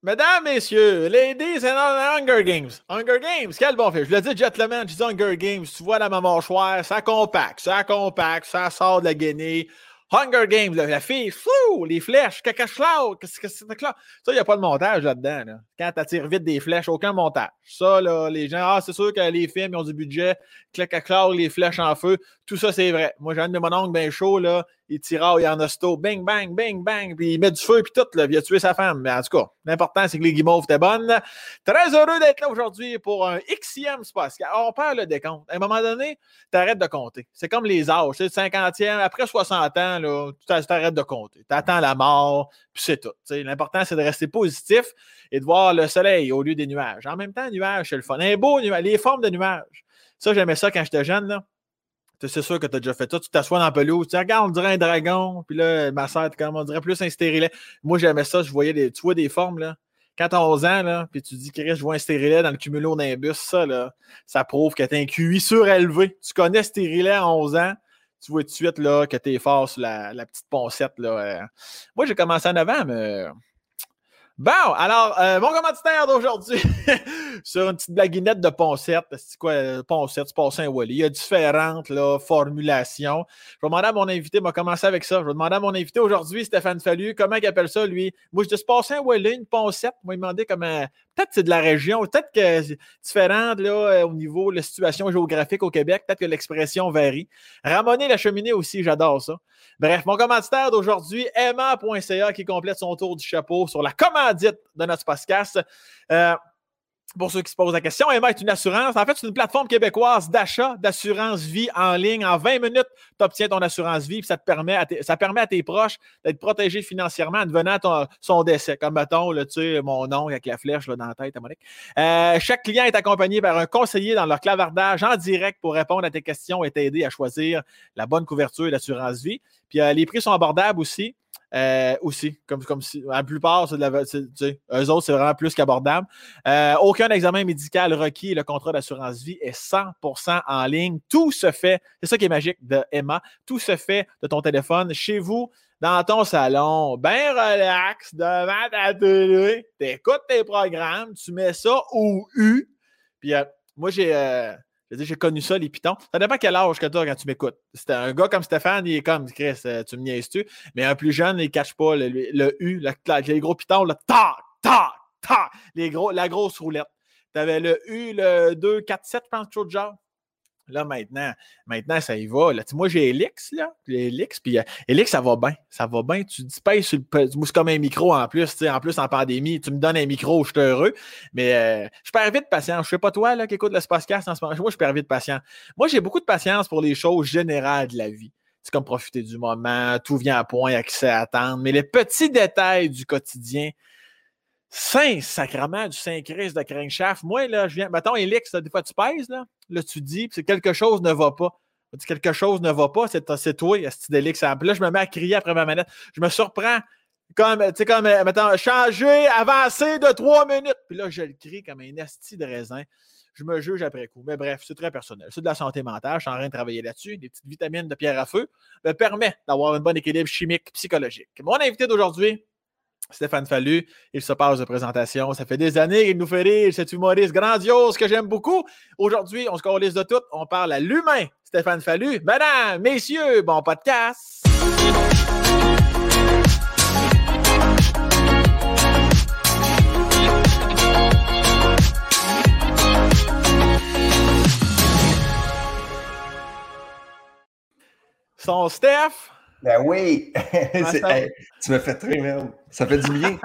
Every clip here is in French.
Mesdames, messieurs, ladies and Hunger Games. Hunger Games, quel bon film. Je le dis gentleman, je dis Hunger Games. Tu vois la mâchoire, ça compacte, ça compacte, ça sort de la guenille. Hunger Games, la, fille, flou, les flèches, caca qu'est-ce que c'est Ça, il n'y a pas de montage là-dedans. Là. Quand tu attires vite des flèches, aucun montage. Ça, là, les gens, ah, c'est sûr que les films, ils ont du budget, caca les flèches en feu, tout ça, c'est vrai. Moi, j'ai un de mon oncle bien chaud, là, il tiraille en hosto, bing, bang, bing, bang, puis il met du feu, puis tout, là, il a tué sa femme. Mais en tout cas, l'important, c'est que les guimauves étaient bonnes. Très heureux d'être là aujourd'hui pour un Xème spot. On perd le décompte. À un moment donné, tu arrêtes de compter. C'est comme les âges. Tu 50e, après 60 ans, là, tu arrêtes de compter. Tu attends la mort, puis c'est tout. L'important, c'est de rester positif et de voir le soleil au lieu des nuages. En même temps, nuages, c'est le fun. Un beau nuage, les formes de nuages. Ça, j'aimais ça quand j'étais jeune, là c'est sûr que tu as déjà fait ça. Tu t'assois dans la pelouse, tu regardes, on dirait un dragon. Puis là, ma soeur, comme on dirait plus un stérilet. Moi, j'aimais ça. Je voyais des, tu vois des formes, là. Quand t'as 11 ans, là, puis tu dis, Chris, je vois un stérilet dans le cumulonimbus, ça, là, ça prouve que tu un QI surélevé. Tu connais stérilet à 11 ans, tu vois tout de suite là, que tu es fort sur la, petite poncette. Là. Euh. Moi, j'ai commencé en avant, mais Bon, alors, euh, mon commanditaire d'aujourd'hui, sur une petite blaguinette de Poncette, c'est quoi, euh, Poncette, c'est un Wally. Il y a différentes là, formulations. Je vais demander à mon invité, m'a commencé avec ça. Je vais demander à mon invité aujourd'hui, Stéphane Fallu, comment il appelle ça, lui? Moi, je dis un Wally, une Poncette. Moi, il m'a demandé comment. Peut-être que c'est de la région, peut-être que c'est différent là, euh, au niveau de la situation géographique au Québec, peut-être que l'expression varie. Ramoner la cheminée aussi, j'adore ça. Bref, mon commanditaire d'aujourd'hui, Emma.ca, qui complète son tour du chapeau sur la commandite de notre podcast. Euh, pour ceux qui se posent la question, Emma est une assurance. En fait, c'est une plateforme québécoise d'achat d'assurance vie en ligne. En 20 minutes, tu obtiens ton assurance vie, puis ça, permet à tes proches d'être protégés financièrement en devenant ton, son décès. Comme mettons, là, tu sais, mon oncle avec la flèche là, dans la tête à Monique. Euh, chaque client est accompagné par un conseiller dans leur clavardage en direct pour répondre à tes questions et t'aider à choisir la bonne couverture d'assurance vie. Puis euh, les prix sont abordables aussi. Euh, aussi, comme, comme si la plupart, c'est de la, eux autres, c'est vraiment plus qu'abordable. Euh, aucun examen médical requis le contrat d'assurance vie est 100% en ligne. Tout se fait, c'est ça qui est magique de Emma, tout se fait de ton téléphone chez vous, dans ton salon, bien relax, devant ta télé, tu écoutes tes programmes, tu mets ça au U. Puis euh, moi, j'ai j'ai connu ça, les pitons. Ça dépend quel âge que tu as quand tu m'écoutes. C'était un gars comme Stéphane, il est comme, Chris, euh, tu me niaises-tu? Mais un plus jeune, il ne cache pas le, U, les gros pitons, le ta, ta, ta, les gros, la grosse roulette. Tu avais le U, le 2, 4, 7, je pense, de genre. Là, maintenant, maintenant, ça y va. Là. Moi, j'ai Elix, là. Elix, puis euh, Elix, ça va bien. Ça va bien. Tu dis, sur le. Comme un micro en plus, en plus en pandémie. Tu me donnes un micro, je suis heureux. Mais euh, je perds vite patience. Je sais pas toi, là, qui écoute le Spacecast en ce moment. Moi, je perds vite patience. Moi, j'ai beaucoup de patience pour les choses générales de la vie. C'est comme profiter du moment, tout vient à point, accès à attendre. Mais les petits détails du quotidien, Saint sacrement du Saint-Christ de crankshaft. Moi, là, je viens. Mettons, Elix, des fois, tu pèses, là. Là, tu dis, c'est quelque chose ne va pas. Quelque chose ne va pas, c'est toi, Asti d'Elix. Là, je me mets à crier après ma manette. Je me surprends comme, tu sais, comme, mettons, changer, avancer de trois minutes. Puis là, je le crie comme un asti de raisin. Je me juge après coup. Mais bref, c'est très personnel. C'est de la santé mentale. Je suis en train de travailler là-dessus. Des petites vitamines de pierre à feu me permet d'avoir un bon équilibre chimique, psychologique. Mon invité d'aujourd'hui, Stéphane Fallu, il se passe de présentation. Ça fait des années qu'il nous fait rire, cet humoriste grandiose que j'aime beaucoup. Aujourd'hui, on se corrige de tout. On parle à l'humain, Stéphane Fallu. Madame, messieurs, bon podcast. Son Steph. Ben oui! tu m'as fait rire, merde. Ça fait du bien.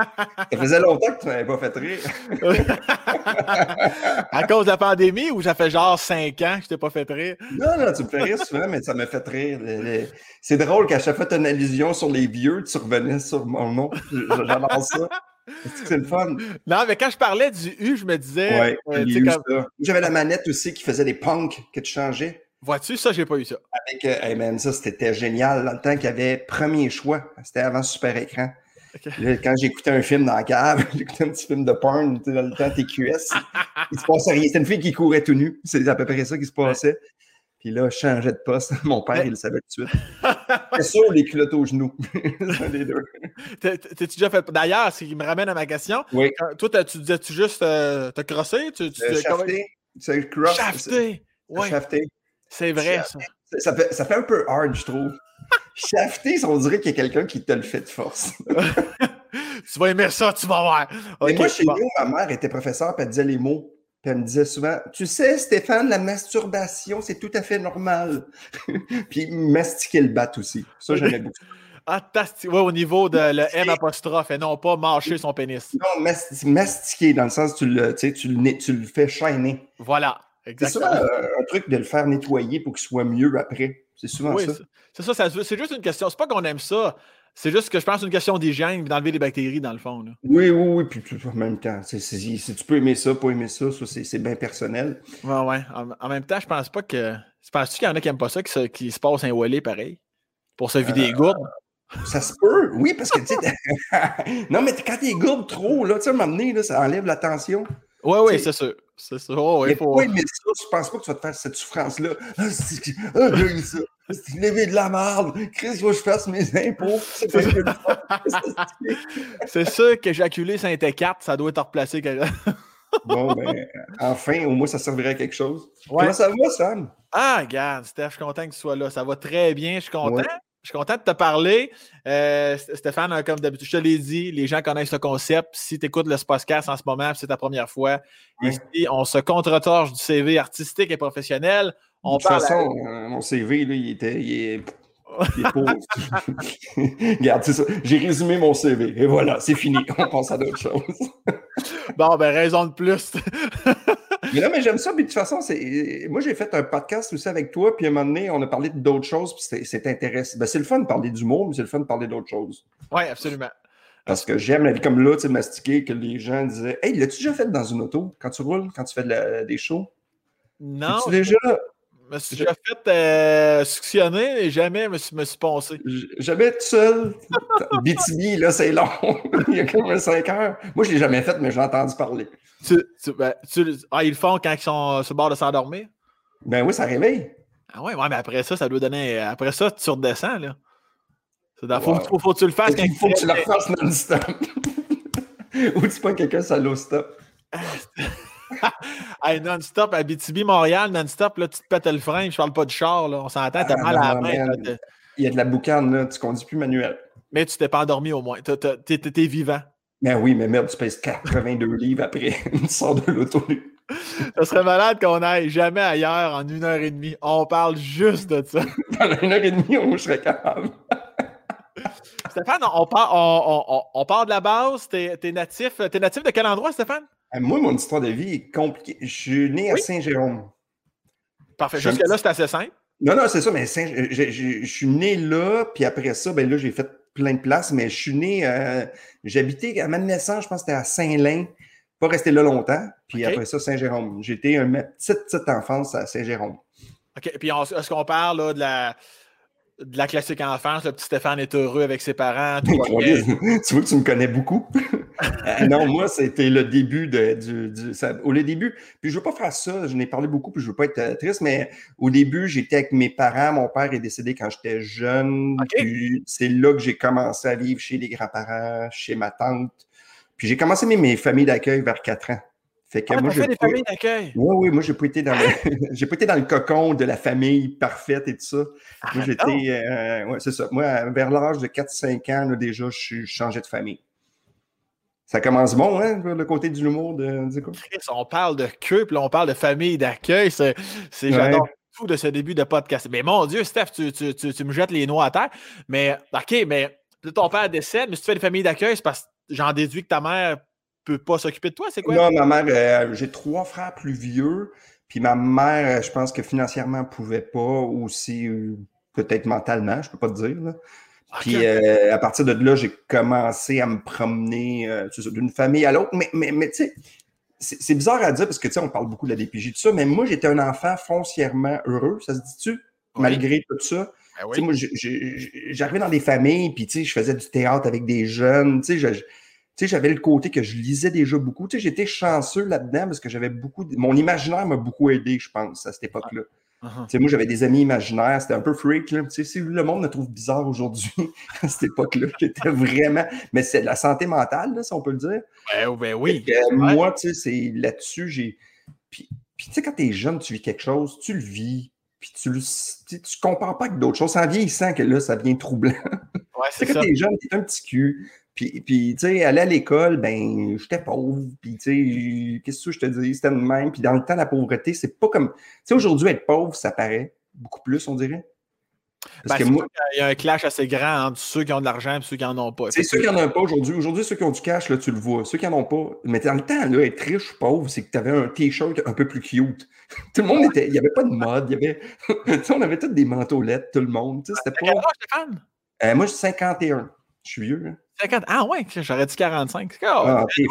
ça faisait longtemps que tu m'avais pas fait rire. à cause de la pandémie ou ça fait genre cinq ans que je t'ai pas fait rire? Non, non, tu me fais rire souvent, mais ça m'a fait rire. C'est drôle qu'à chaque fois que tu as une allusion sur les vieux, tu revenais sur mon nom. J'adore ça. C'est le fun? Non, mais quand je parlais du U, je me disais. Ouais, euh, J'avais la manette aussi qui faisait des punks que tu changeais. Vois-tu, ça, j'ai pas eu ça. Avec, euh, hey man, ça, c'était génial. Dans le temps qu'il y avait premier choix, c'était avant Super Écran. quand j'écoutais un film dans la cave, j'écoutais un petit film de porn, dans le temps TQS, il se passait rien. C'était une fille qui courait tout nu. C'est à peu près ça qui se passait. Puis là, je changeais de poste. Mon père, il le savait tout de suite. C'est ça les culottes aux genoux. les deux. T'es-tu déjà fait? D'ailleurs, ce qui me ramène à ma question. Oui. Toi, tu disais-tu juste euh, te crosser? Tu, tu, euh, shafté. C'est cross. Shafté. Ouais. Shafté. C'est vrai, ça. Ça fait, ça fait un peu hard, je trouve. Shafté, on dirait qu'il y a quelqu'un qui te le fait de force. tu vas aimer ça, tu vas voir. Okay, moi, chez nous, ma mère était professeure, puis elle disait les mots. Puis elle me disait souvent, tu sais, Stéphane, la masturbation, c'est tout à fait normal. puis mastiquer le bat aussi. Ça, j'aimais beaucoup. Ah, ouais, au niveau de le M apostrophe et non pas mâcher son pénis. Non, mastiquer, dans le sens tu le, tu, le, tu le fais chaîner. Voilà, exactement. C'est souvent un truc de le faire nettoyer pour qu'il soit mieux après. C'est souvent oui, ça. C'est ça, c'est juste une question. C'est pas qu'on aime ça. C'est juste que je pense que c'est une question d'hygiène, d'enlever les bactéries dans le fond. Là. Oui, oui, oui. Puis en même temps, si tu peux aimer ça, pas aimer ça, ça c'est bien personnel. Ouais, ouais. En, même temps, je pense pas que. Penses-tu qu'il y en a qui n'aiment pas ça, qui se, qui se passent un wallet pareil? Pour se vider les euh, gourdes? Ça se peut, oui, parce que tu sais. non, mais quand t'es gourde trop, là, tu sais, à un moment donné, là, ça enlève la tension. Oui, oui, c'est sûr. C'est sûr. Oh, mais faut... pas aimer ça, je pense pas que tu vas te faire cette souffrance-là. Ah, c'est ah, ça. C'est levé de la marde. Chris, il faut que je fasse mes impôts. C'est sûr qu'éjaculer saint 4, ça doit être replacé. bon, ben, enfin, au moins, ça servirait à quelque chose. Ouais. Comment ça va, Sam? Ah, regarde, Steph, je suis content que tu sois là. Ça va très bien, je suis content. Je suis content de te parler. Euh, Stéphane, comme d'habitude, je te l'ai dit, les gens connaissent le concept. Si tu écoutes le podcast en ce moment, c'est ta première fois, ici, on se contre-torche du CV artistique et professionnel. On de toute façon, euh, mon CV, là, il était. Il est... Regarde, c'est ça. J'ai résumé mon CV. Et voilà, c'est fini. On passe à d'autres choses. bon, ben, raison de plus. Mais non, mais j'aime ça. Puis de toute façon, moi, j'ai fait un podcast aussi avec toi. Puis à un moment donné, on a parlé d'autres choses. Puis c'est intéressant. Ben, c'est le fun de parler d'humour, mais c'est le fun de parler d'autres choses. Oui, absolument. Parce que j'aime la vie comme là, tu sais, mastiquer, que les gens disaient Hey, l'as-tu déjà fait dans une auto quand tu roules, quand tu fais des shows? Non. Tu déjà? Je me suis déjà fait euh, suctionner et jamais me suis, me suis pensé. Jamais tout seul. BTB, là, c'est long. Il y a comme 5 heures. Moi, je ne l'ai jamais fait, mais j'ai entendu parler. Ben, ah, ils le font quand ils sont sur le bord de s'endormir? Ben oui, ça réveille. Ah ouais, ouais, mais après ça, ça doit donner. Après ça, tu redescends, là. Il faut, faut, faut, que tu le fasses quand Il faut que tu le fasses non-stop? Ou tu pas quelqu'un sur l'eau-stop? hey, non-stop, à BTB, Montréal, non-stop, là, tu te pètes le frein, je parle pas de char, là. On s'entend, t'as ah, mal à la main. Il y a de la boucane, là, tu conduis plus manuel. Mais tu t'es pas endormi au moins. T'es vivant. Ben oui, mais merde, tu pèses 82 livres après une sorte de l'auto. Ça serait malade qu'on aille jamais ailleurs en une heure et demie. On parle juste de ça. Pendant une heure et demie, on serait capable. Stéphane, on part, on, on, part de la base. T'es es natif, es natif de quel endroit, Stéphane? Euh, moi, mon histoire de vie est compliquée. Je suis né à Saint-Jérôme. Parfait. Jusque-là, c'est assez simple. Non, non, c'est ça, mais je, suis né là, puis après ça, ben là, j'ai fait plein de places, mais je suis né, euh, j'habitais à ma naissance, je pense que c'était à Saint-Lin, pas resté là longtemps, puis après ça, Saint-Jérôme. J'étais une petite, petite enfance à Saint-Jérôme. OK, puis est-ce qu'on parle là, de la de la classique enfance, le petit Stéphane est heureux avec ses parents. tu vois que tu me connais beaucoup. Euh, non, moi, c'était le début de, du. au le début, puis je ne veux pas faire ça, je n'ai parlé beaucoup, puis je ne veux pas être euh, triste, mais au début, j'étais avec mes parents. Mon père est décédé quand j'étais jeune. c'est là que j'ai commencé à vivre chez les grands-parents, chez ma tante. Puis j'ai commencé mes, mes familles d'accueil vers 4 ans. Fait que ah, moi, fait des familles d'accueil? Oui, oui, moi, j'ai pas été dans le... j'ai pas été dans le cocon de la famille parfaite et tout ça. Ah, moi, j'étais. Euh, ouais, c'est ça. Moi, vers l'âge de 4-5 ans, là, déjà, je changé de famille. Ça commence bon, hein, le côté du l'humour de, de On parle de queue, puis on parle de famille d'accueil. C'est, j'adore tout de ce début de podcast. Mais mon Dieu, Steph, tu, tu, tu, me jettes les noix à terre. Mais, OK, mais ton père décède, mais si tu fais des familles d'accueil, c'est parce que j'en déduis que ta mère peut pas s'occuper de toi, c'est quoi? Non, ma mère, euh, j'ai trois frères plus vieux, puis ma mère, euh, je pense que financièrement, elle pouvait pas, aussi euh, peut-être mentalement, je peux pas te dire. Puis à partir de là, j'ai commencé à me promener d'une famille à l'autre. Mais, mais, mais tu sais, c'est bizarre à dire parce que tu sais, on parle beaucoup de la DPJ, tout ça, mais moi, j'étais un enfant foncièrement heureux, ça se dit-tu? Malgré tout ça. Ben moi, j'arrivais dans des familles, puis tu sais, je faisais du théâtre avec des jeunes, tu sais, j'avais le côté que je lisais déjà beaucoup. Tu sais, j'étais chanceux là-dedans parce que j'avais beaucoup. Mon imaginaire m'a beaucoup aidé, je pense, à cette époque-là. Uh-huh. Moi, j'avais des amis imaginaires, c'était un peu freak. Là. Si le monde me trouve bizarre aujourd'hui, à cette époque-là, j'étais vraiment. Mais c'est de la santé mentale, là, si on peut le dire. Ben, ben oui. Moi, tu sais, c'est là-dessus, j'ai. Puis, puis tu sais, quand tu es jeune, tu vis quelque chose, tu le vis, puis tu ne tu compares pas avec d'autres choses. En vieillissant que là, ça devient troublant. Ouais, c'est quand t'es jeune, t'es un petit cul. Puis, puis tu sais, aller à l'école, ben, j'étais pauvre. Puis, tu sais, qu'est-ce que je te dis? C'était le même. Puis, dans le temps, la pauvreté, c'est pas comme. Tu sais, aujourd'hui, être pauvre, ça paraît beaucoup plus, on dirait. Parce ben, que moi, il y a un clash assez grand entre ceux qui ont de l'argent et ceux qui n'en ont pas. C'est ceux qui n'en ont pas aujourd'hui. Aujourd'hui, ceux qui ont du cash, là, tu le vois. Ceux qui n'en ont pas. Mais dans le temps, là, être riche ou pauvre, c'est que tu avais un T-shirt un peu plus cute. Tout le monde était. Il n'y avait pas de mode. Il y avait... on avait tous des manteaulettes, tout le monde. C'était pas. Euh, moi, j'ai 51. Je suis vieux. Hein. 50... Ah ouais, j'aurais dit 45. ah, t'es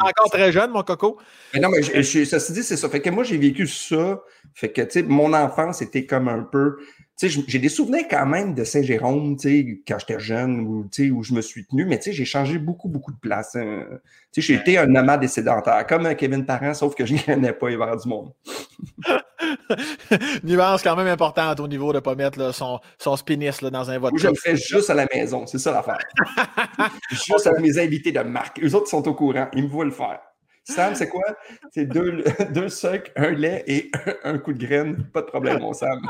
encore très jeune, mon coco. Mais non, mais je, ça se dit, c'est ça. Fait que moi, j'ai vécu ça. Fait que, tu sais, mon enfance était comme un peu j'ai des souvenirs quand même de Saint-Jérôme, quand j'étais jeune, où, où je me suis tenu, mais j'ai changé beaucoup, beaucoup de place. Hein. J'ai été un nomade et sédentaire, comme Kevin Parent, sauf que je n'y connais pas vers du monde. Nuance quand même importante au niveau de ne pas mettre son, son spinis dans un vote. Moi, je le fais juste à la maison, c'est ça l'affaire. juste avec mes invités de marque. Eux autres sont au courant, ils me voient le faire. Sam, c'est quoi? C'est deux, deux sucres, un lait et un coup de graine. Pas de problème, mon Sam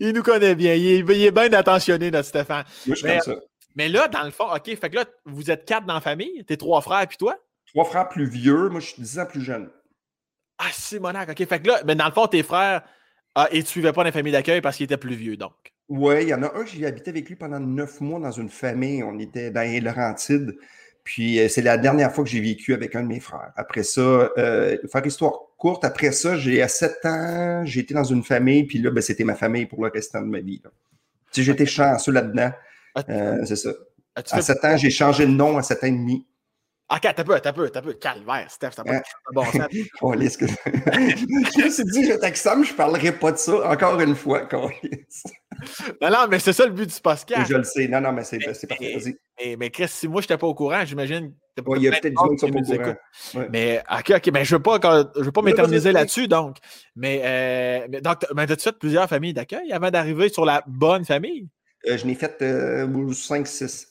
il nous connaît bien. Il est, bien attentionné, notre Stéphane. Moi, je mais, ça. Mais là, dans le fond, OK, fait que là, vous êtes quatre dans la famille. Tes trois frères, puis toi? Trois frères plus vieux. Moi, je suis dix ans plus jeune. Ah, Simonac, OK. Fait que là, mais dans le fond, tes frères, ah, et tu ne suivais pas dans la famille d'accueil parce qu'ils étaient plus vieux, donc. Oui, il y en a un, j'ai habité avec lui pendant neuf mois dans une famille. On était dans les Laurentides. Puis euh, c'est la dernière fois que j'ai vécu avec un de mes frères. Après ça, euh, faire histoire courte, après ça, j'ai à 7 ans, j'ai été dans une famille, puis là, ben, c'était ma famille pour le restant de ma vie. Tu sais, j'étais chanceux là-dedans. Euh, c'est ça. À 7 ans, j'ai changé de nom à 7 ans et demi. Ok, t'as peu, t'as peu, t'as peu. Calvaire, Steph, t'as pas bon sens. oh, que... je me suis dit, je t'exame, je parlerai pas de ça encore une fois. non, non, mais c'est ça le but du podcast. Je le sais. Non, non, mais c'est parfait. Mais, mais, Chris, si moi, je n'étais pas au courant, j'imagine. Il y a peut-être du monde qui sont pas au courant. Mais, ok, ok, mais je ne veux pas, je veux pas m'éterniser là-dessus, donc. Mais, euh, mais donc, as-tu fait plusieurs familles d'accueil avant d'arriver sur la bonne famille? Euh, je n'ai fait 5-6.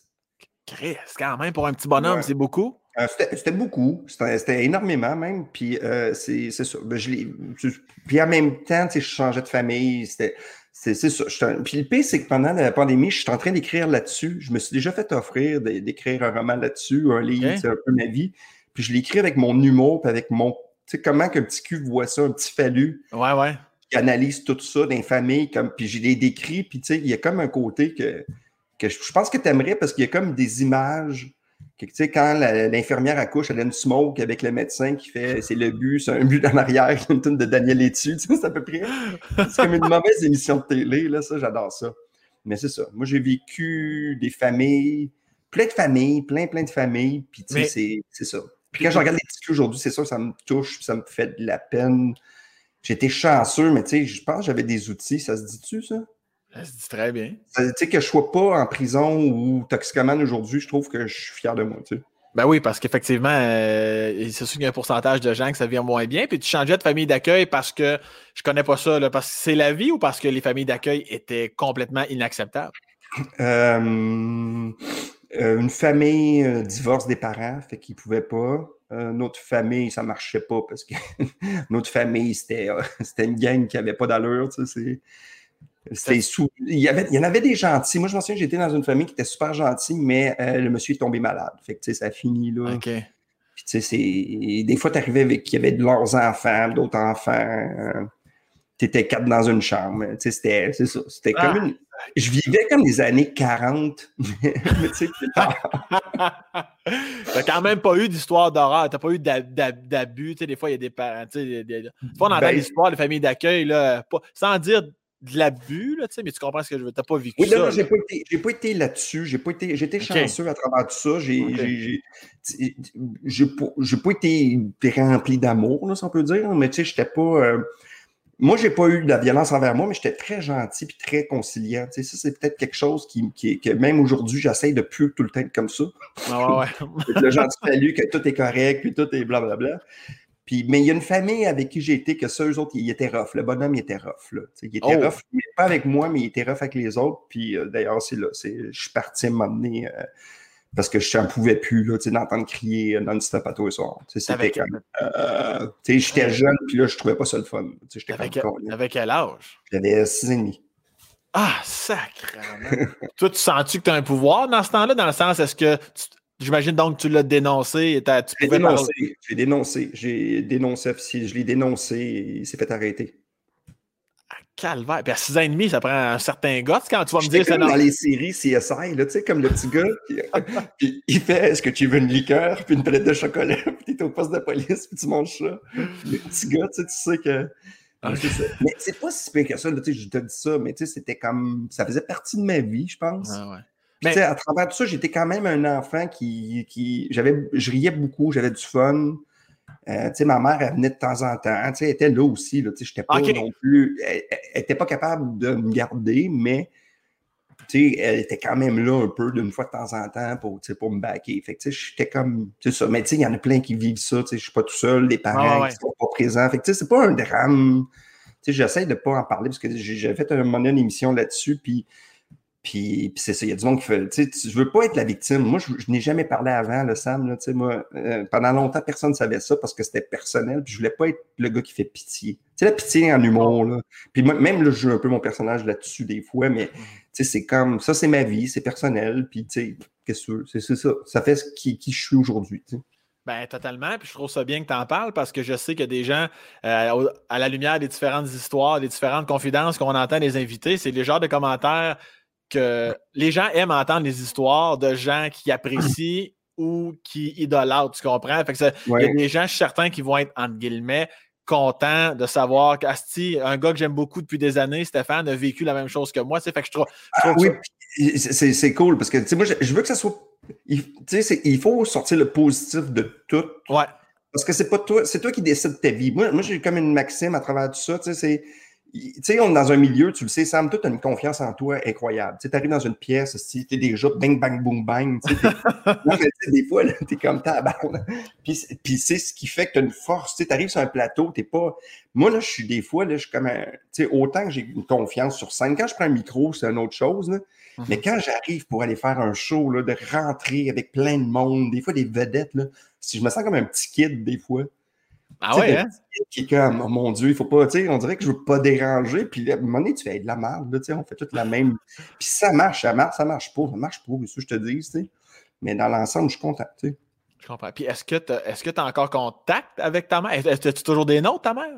Chris, quand même, pour un petit bonhomme, c'est beaucoup. Euh, c'était beaucoup, c'était énormément même. Puis euh, c'est ça. Ben, puis en même temps, je changeais de famille. C'était c'est ça. Puis le pire, c'est que pendant la pandémie, je suis en train d'écrire là-dessus. Je me suis déjà fait offrir d'écrire un roman là-dessus, un livre, c'est un peu ma vie. Puis je l'écris avec mon humour, puis avec mon. Tu sais, comment qu'un petit cul voit ça, un petit fallu. Ouais, ouais. Qui analyse tout ça dans famille, comme, puis je l'ai décrit, puis tu sais, il y a comme un côté que, que je pense que tu aimerais parce qu'il y a comme des images tu sais, quand l'infirmière accouche, elle a une smoke avec le médecin qui fait c'est le but, c'est un but en arrière, une tonne de Daniel Etu, tu sais, c'est à peu près. C'est comme une mauvaise émission de télé, là, ça, j'adore ça. Mais c'est ça. Moi, j'ai vécu des familles, plein de familles, plein, plein de familles, puis tu sais, c'est ça. Puis quand je regarde les petits aujourd'hui, c'est ça, ça me touche, ça me fait de la peine. J'étais chanceux, mais tu sais, je pense que j'avais des outils, ça se dit-tu, ça? Ça se dit très bien. Tu sais, que je ne sois pas en prison ou toxicomane aujourd'hui, je trouve que je suis fier de moi, tu sais. Ben oui, parce qu'effectivement, euh, c'est sûr qu'il y a un pourcentage de gens que ça vient moins bien. Puis tu changeais de famille d'accueil parce que je connais pas ça, là, parce que c'est la vie ou parce que les familles d'accueil étaient complètement inacceptables? Euh, euh, une famille divorce des parents, fait qu'ils ne pouvaient pas. notre famille, ça ne marchait pas parce que notre famille, c'était une gang qui n'avait pas d'allure. Tu sais, sous... il, y avait... il y en avait des gentils. Moi, je me souviens, j'étais dans une famille qui était super gentille, mais euh, le monsieur est tombé malade. Fait que, ça a fini, là. OK. Puis, tu sais, des fois, tu arrivais avec qu'il y avait de leurs enfants, d'autres enfants. Euh, tu étais quatre dans une chambre. Tu sais, c'était, c'est ça. C'était comme ah. une... Je vivais comme des années 40. mais tu sais, T'as quand même pas eu d'histoire d'horreur. T'as pas eu d'abus. Tu sais, des fois, il y a des parents. Tu sais, des... on entend ben, l'histoire de familles d'accueil, là, sans dire de l'abus, là, mais tu comprends ce que je veux. Tu n'as pas vécu oui, ça. Non, j'ai pas été, pas été là-dessus. J'ai pas été, j'étais chanceux à travers tout ça. J'ai, okay. j'ai, pas, été rempli d'amour, si on peut dire. Mais tu sais, j'étais pas. Euh... Moi, j'ai pas eu de la violence envers moi, mais j'étais très gentil et très conciliant. Tu sais, ça, c'est peut-être quelque chose qui, qui que même aujourd'hui, j'essaye de plus tout le temps être comme ça. Ah ouais, le gentil fallu que tout est correct, puis tout est blablabla. Puis, mais il y a une famille avec qui j'ai été que ça, eux autres, ils étaient rough. Le bonhomme, il était rough. Là. il était Oh. rough, mais pas avec moi, mais il était rough avec les autres. Puis euh, d'ailleurs, c'est là. Je suis parti donné euh, parce que je n'en pouvais plus d'entendre crier non-stop à tous les soirs. C'était comme. euh, J'étais jeune, puis là, je trouvais pas ça le fun. Avec, comme. là. avec quel âge? J'avais six et demi. Ah, sacrément. Toi, tu sens-tu que tu as un pouvoir dans ce temps-là? Dans le sens, est-ce que. tu- J'imagine donc que tu l'as dénoncé et tu J'ai parler- dénoncé. J'ai dénoncé. J'ai dénoncé officier. Je l'ai dénoncé et il s'est fait arrêter. Ah, calvaire. Puis à 6 ans et demi, ça prend un certain gosse quand tu vas me dire comme dans normal. les séries CSI, là, tu sais, comme le petit gars, puis, puis il fait Est-ce que tu veux une liqueur, puis une palette de chocolat, puis t'es au poste de police, puis tu manges ça. Le petit gars, tu sais, tu sais que. Ça. Mais c'est pas si pire que ça, là, tu sais, je te dis ça, mais tu sais, c'était comme. Ça faisait partie de ma vie, je pense. Ah ouais. Mais- tu sais, à travers tout ça, j'étais quand même un enfant qui. qui j'avais, je riais beaucoup, j'avais du fun. Euh, tu sais, ma mère, elle venait de temps en temps. Tu sais, elle était là aussi. Là, tu sais, j'étais pas non plus. Elle n'était pas capable de me garder, mais tu sais, elle était quand même là un peu d'une fois de temps en temps pour, tu sais, pour me. Fait que, sais, j'étais comme. Ça. Mais tu sais, il y en a plein qui vivent ça. Tu sais, je suis pas tout seul, les parents Ah ouais. qui sont pas présents. Fait que, c'est pas un drame. Tu sais, j'essaie de pas en parler parce que j'ai fait un moment une émission là-dessus, puis. Puis, puis c'est ça, il y a du monde qui fait. Tu sais, tu- je veux pas être la victime. Moi, je, je n'ai jamais parlé avant, le Sam. Là, tu sais, moi, euh, pendant longtemps, personne ne savait ça parce que c'était personnel. Puis je voulais pas être le gars qui fait pitié. Tu sais, la pitié en humour. Là. Puis moi, même là, je joue un peu mon personnage là-dessus des fois, mais tu sais, c'est comme ça, c'est ma vie, c'est personnel. Puis tu sais, qu'est-ce que? C'est c'est ça. Ça fait ce qui, qui je suis aujourd'hui. tu sais. Ben, totalement. Puis je trouve ça bien que tu en parles parce que je sais que des gens, euh, à la lumière des différentes histoires, des différentes confidences qu'on entend des invités, c'est le genre de commentaires que les gens aiment entendre des histoires de gens qui apprécient ou qui idolâtrent, tu comprends? Fait que ça- Il y a des gens, je suis certain, qui vont être, entre guillemets, contents de savoir qu'Asti, un gars que j'aime beaucoup depuis des années, Stéphane, a vécu la même chose que moi. Fait que je trouve, je trouve Ah oui, ça- c'est- cool parce que moi, je, je veux que ça soit. Il, tu sais, c'est- il faut sortir le positif de tout. Ouais. Parce que c'est pas toi, c'est toi qui décides ta vie. Moi, moi j'ai comme une maxime à travers tout ça. Tu sais, c'est. Tu sais, on est dans un milieu, tu le sais, Sam, toi, tu as une confiance en toi incroyable. Tu arrives dans une pièce, tu es déjà bang, bang, boom, bang. non, mais des fois, tu es comme tabarnak. Puis, c'est- puis c'est ce qui fait que tu as une force. Tu arrives sur un plateau, tu pas. Moi, là, je suis des fois, là, je suis comme un. Tu sais, autant que j'ai une confiance sur scène. Quand je prends un micro, c'est une autre chose. là. Mhm. Mais quand j'arrive pour aller faire un show, là, de rentrer avec plein de monde, des fois des vedettes, là, si je me sens comme un petit kid, des fois. Ah ouais, hein? qui est comme, oh mon Dieu, il faut pas, tu sais, on dirait que je veux pas déranger. Puis là, à un moment donné, tu fais de la merde, tu sais, on fait toute la même. Puis ça marche, ça marche, ça marche pas, ça marche pas, c'est ça que je te dis, tu sais? Mais dans l'ensemble, je suis content, tu sais. Je comprends. Puis est-ce que tu as encore contact avec ta mère? Est-ce que tu toujours des notes, ta mère?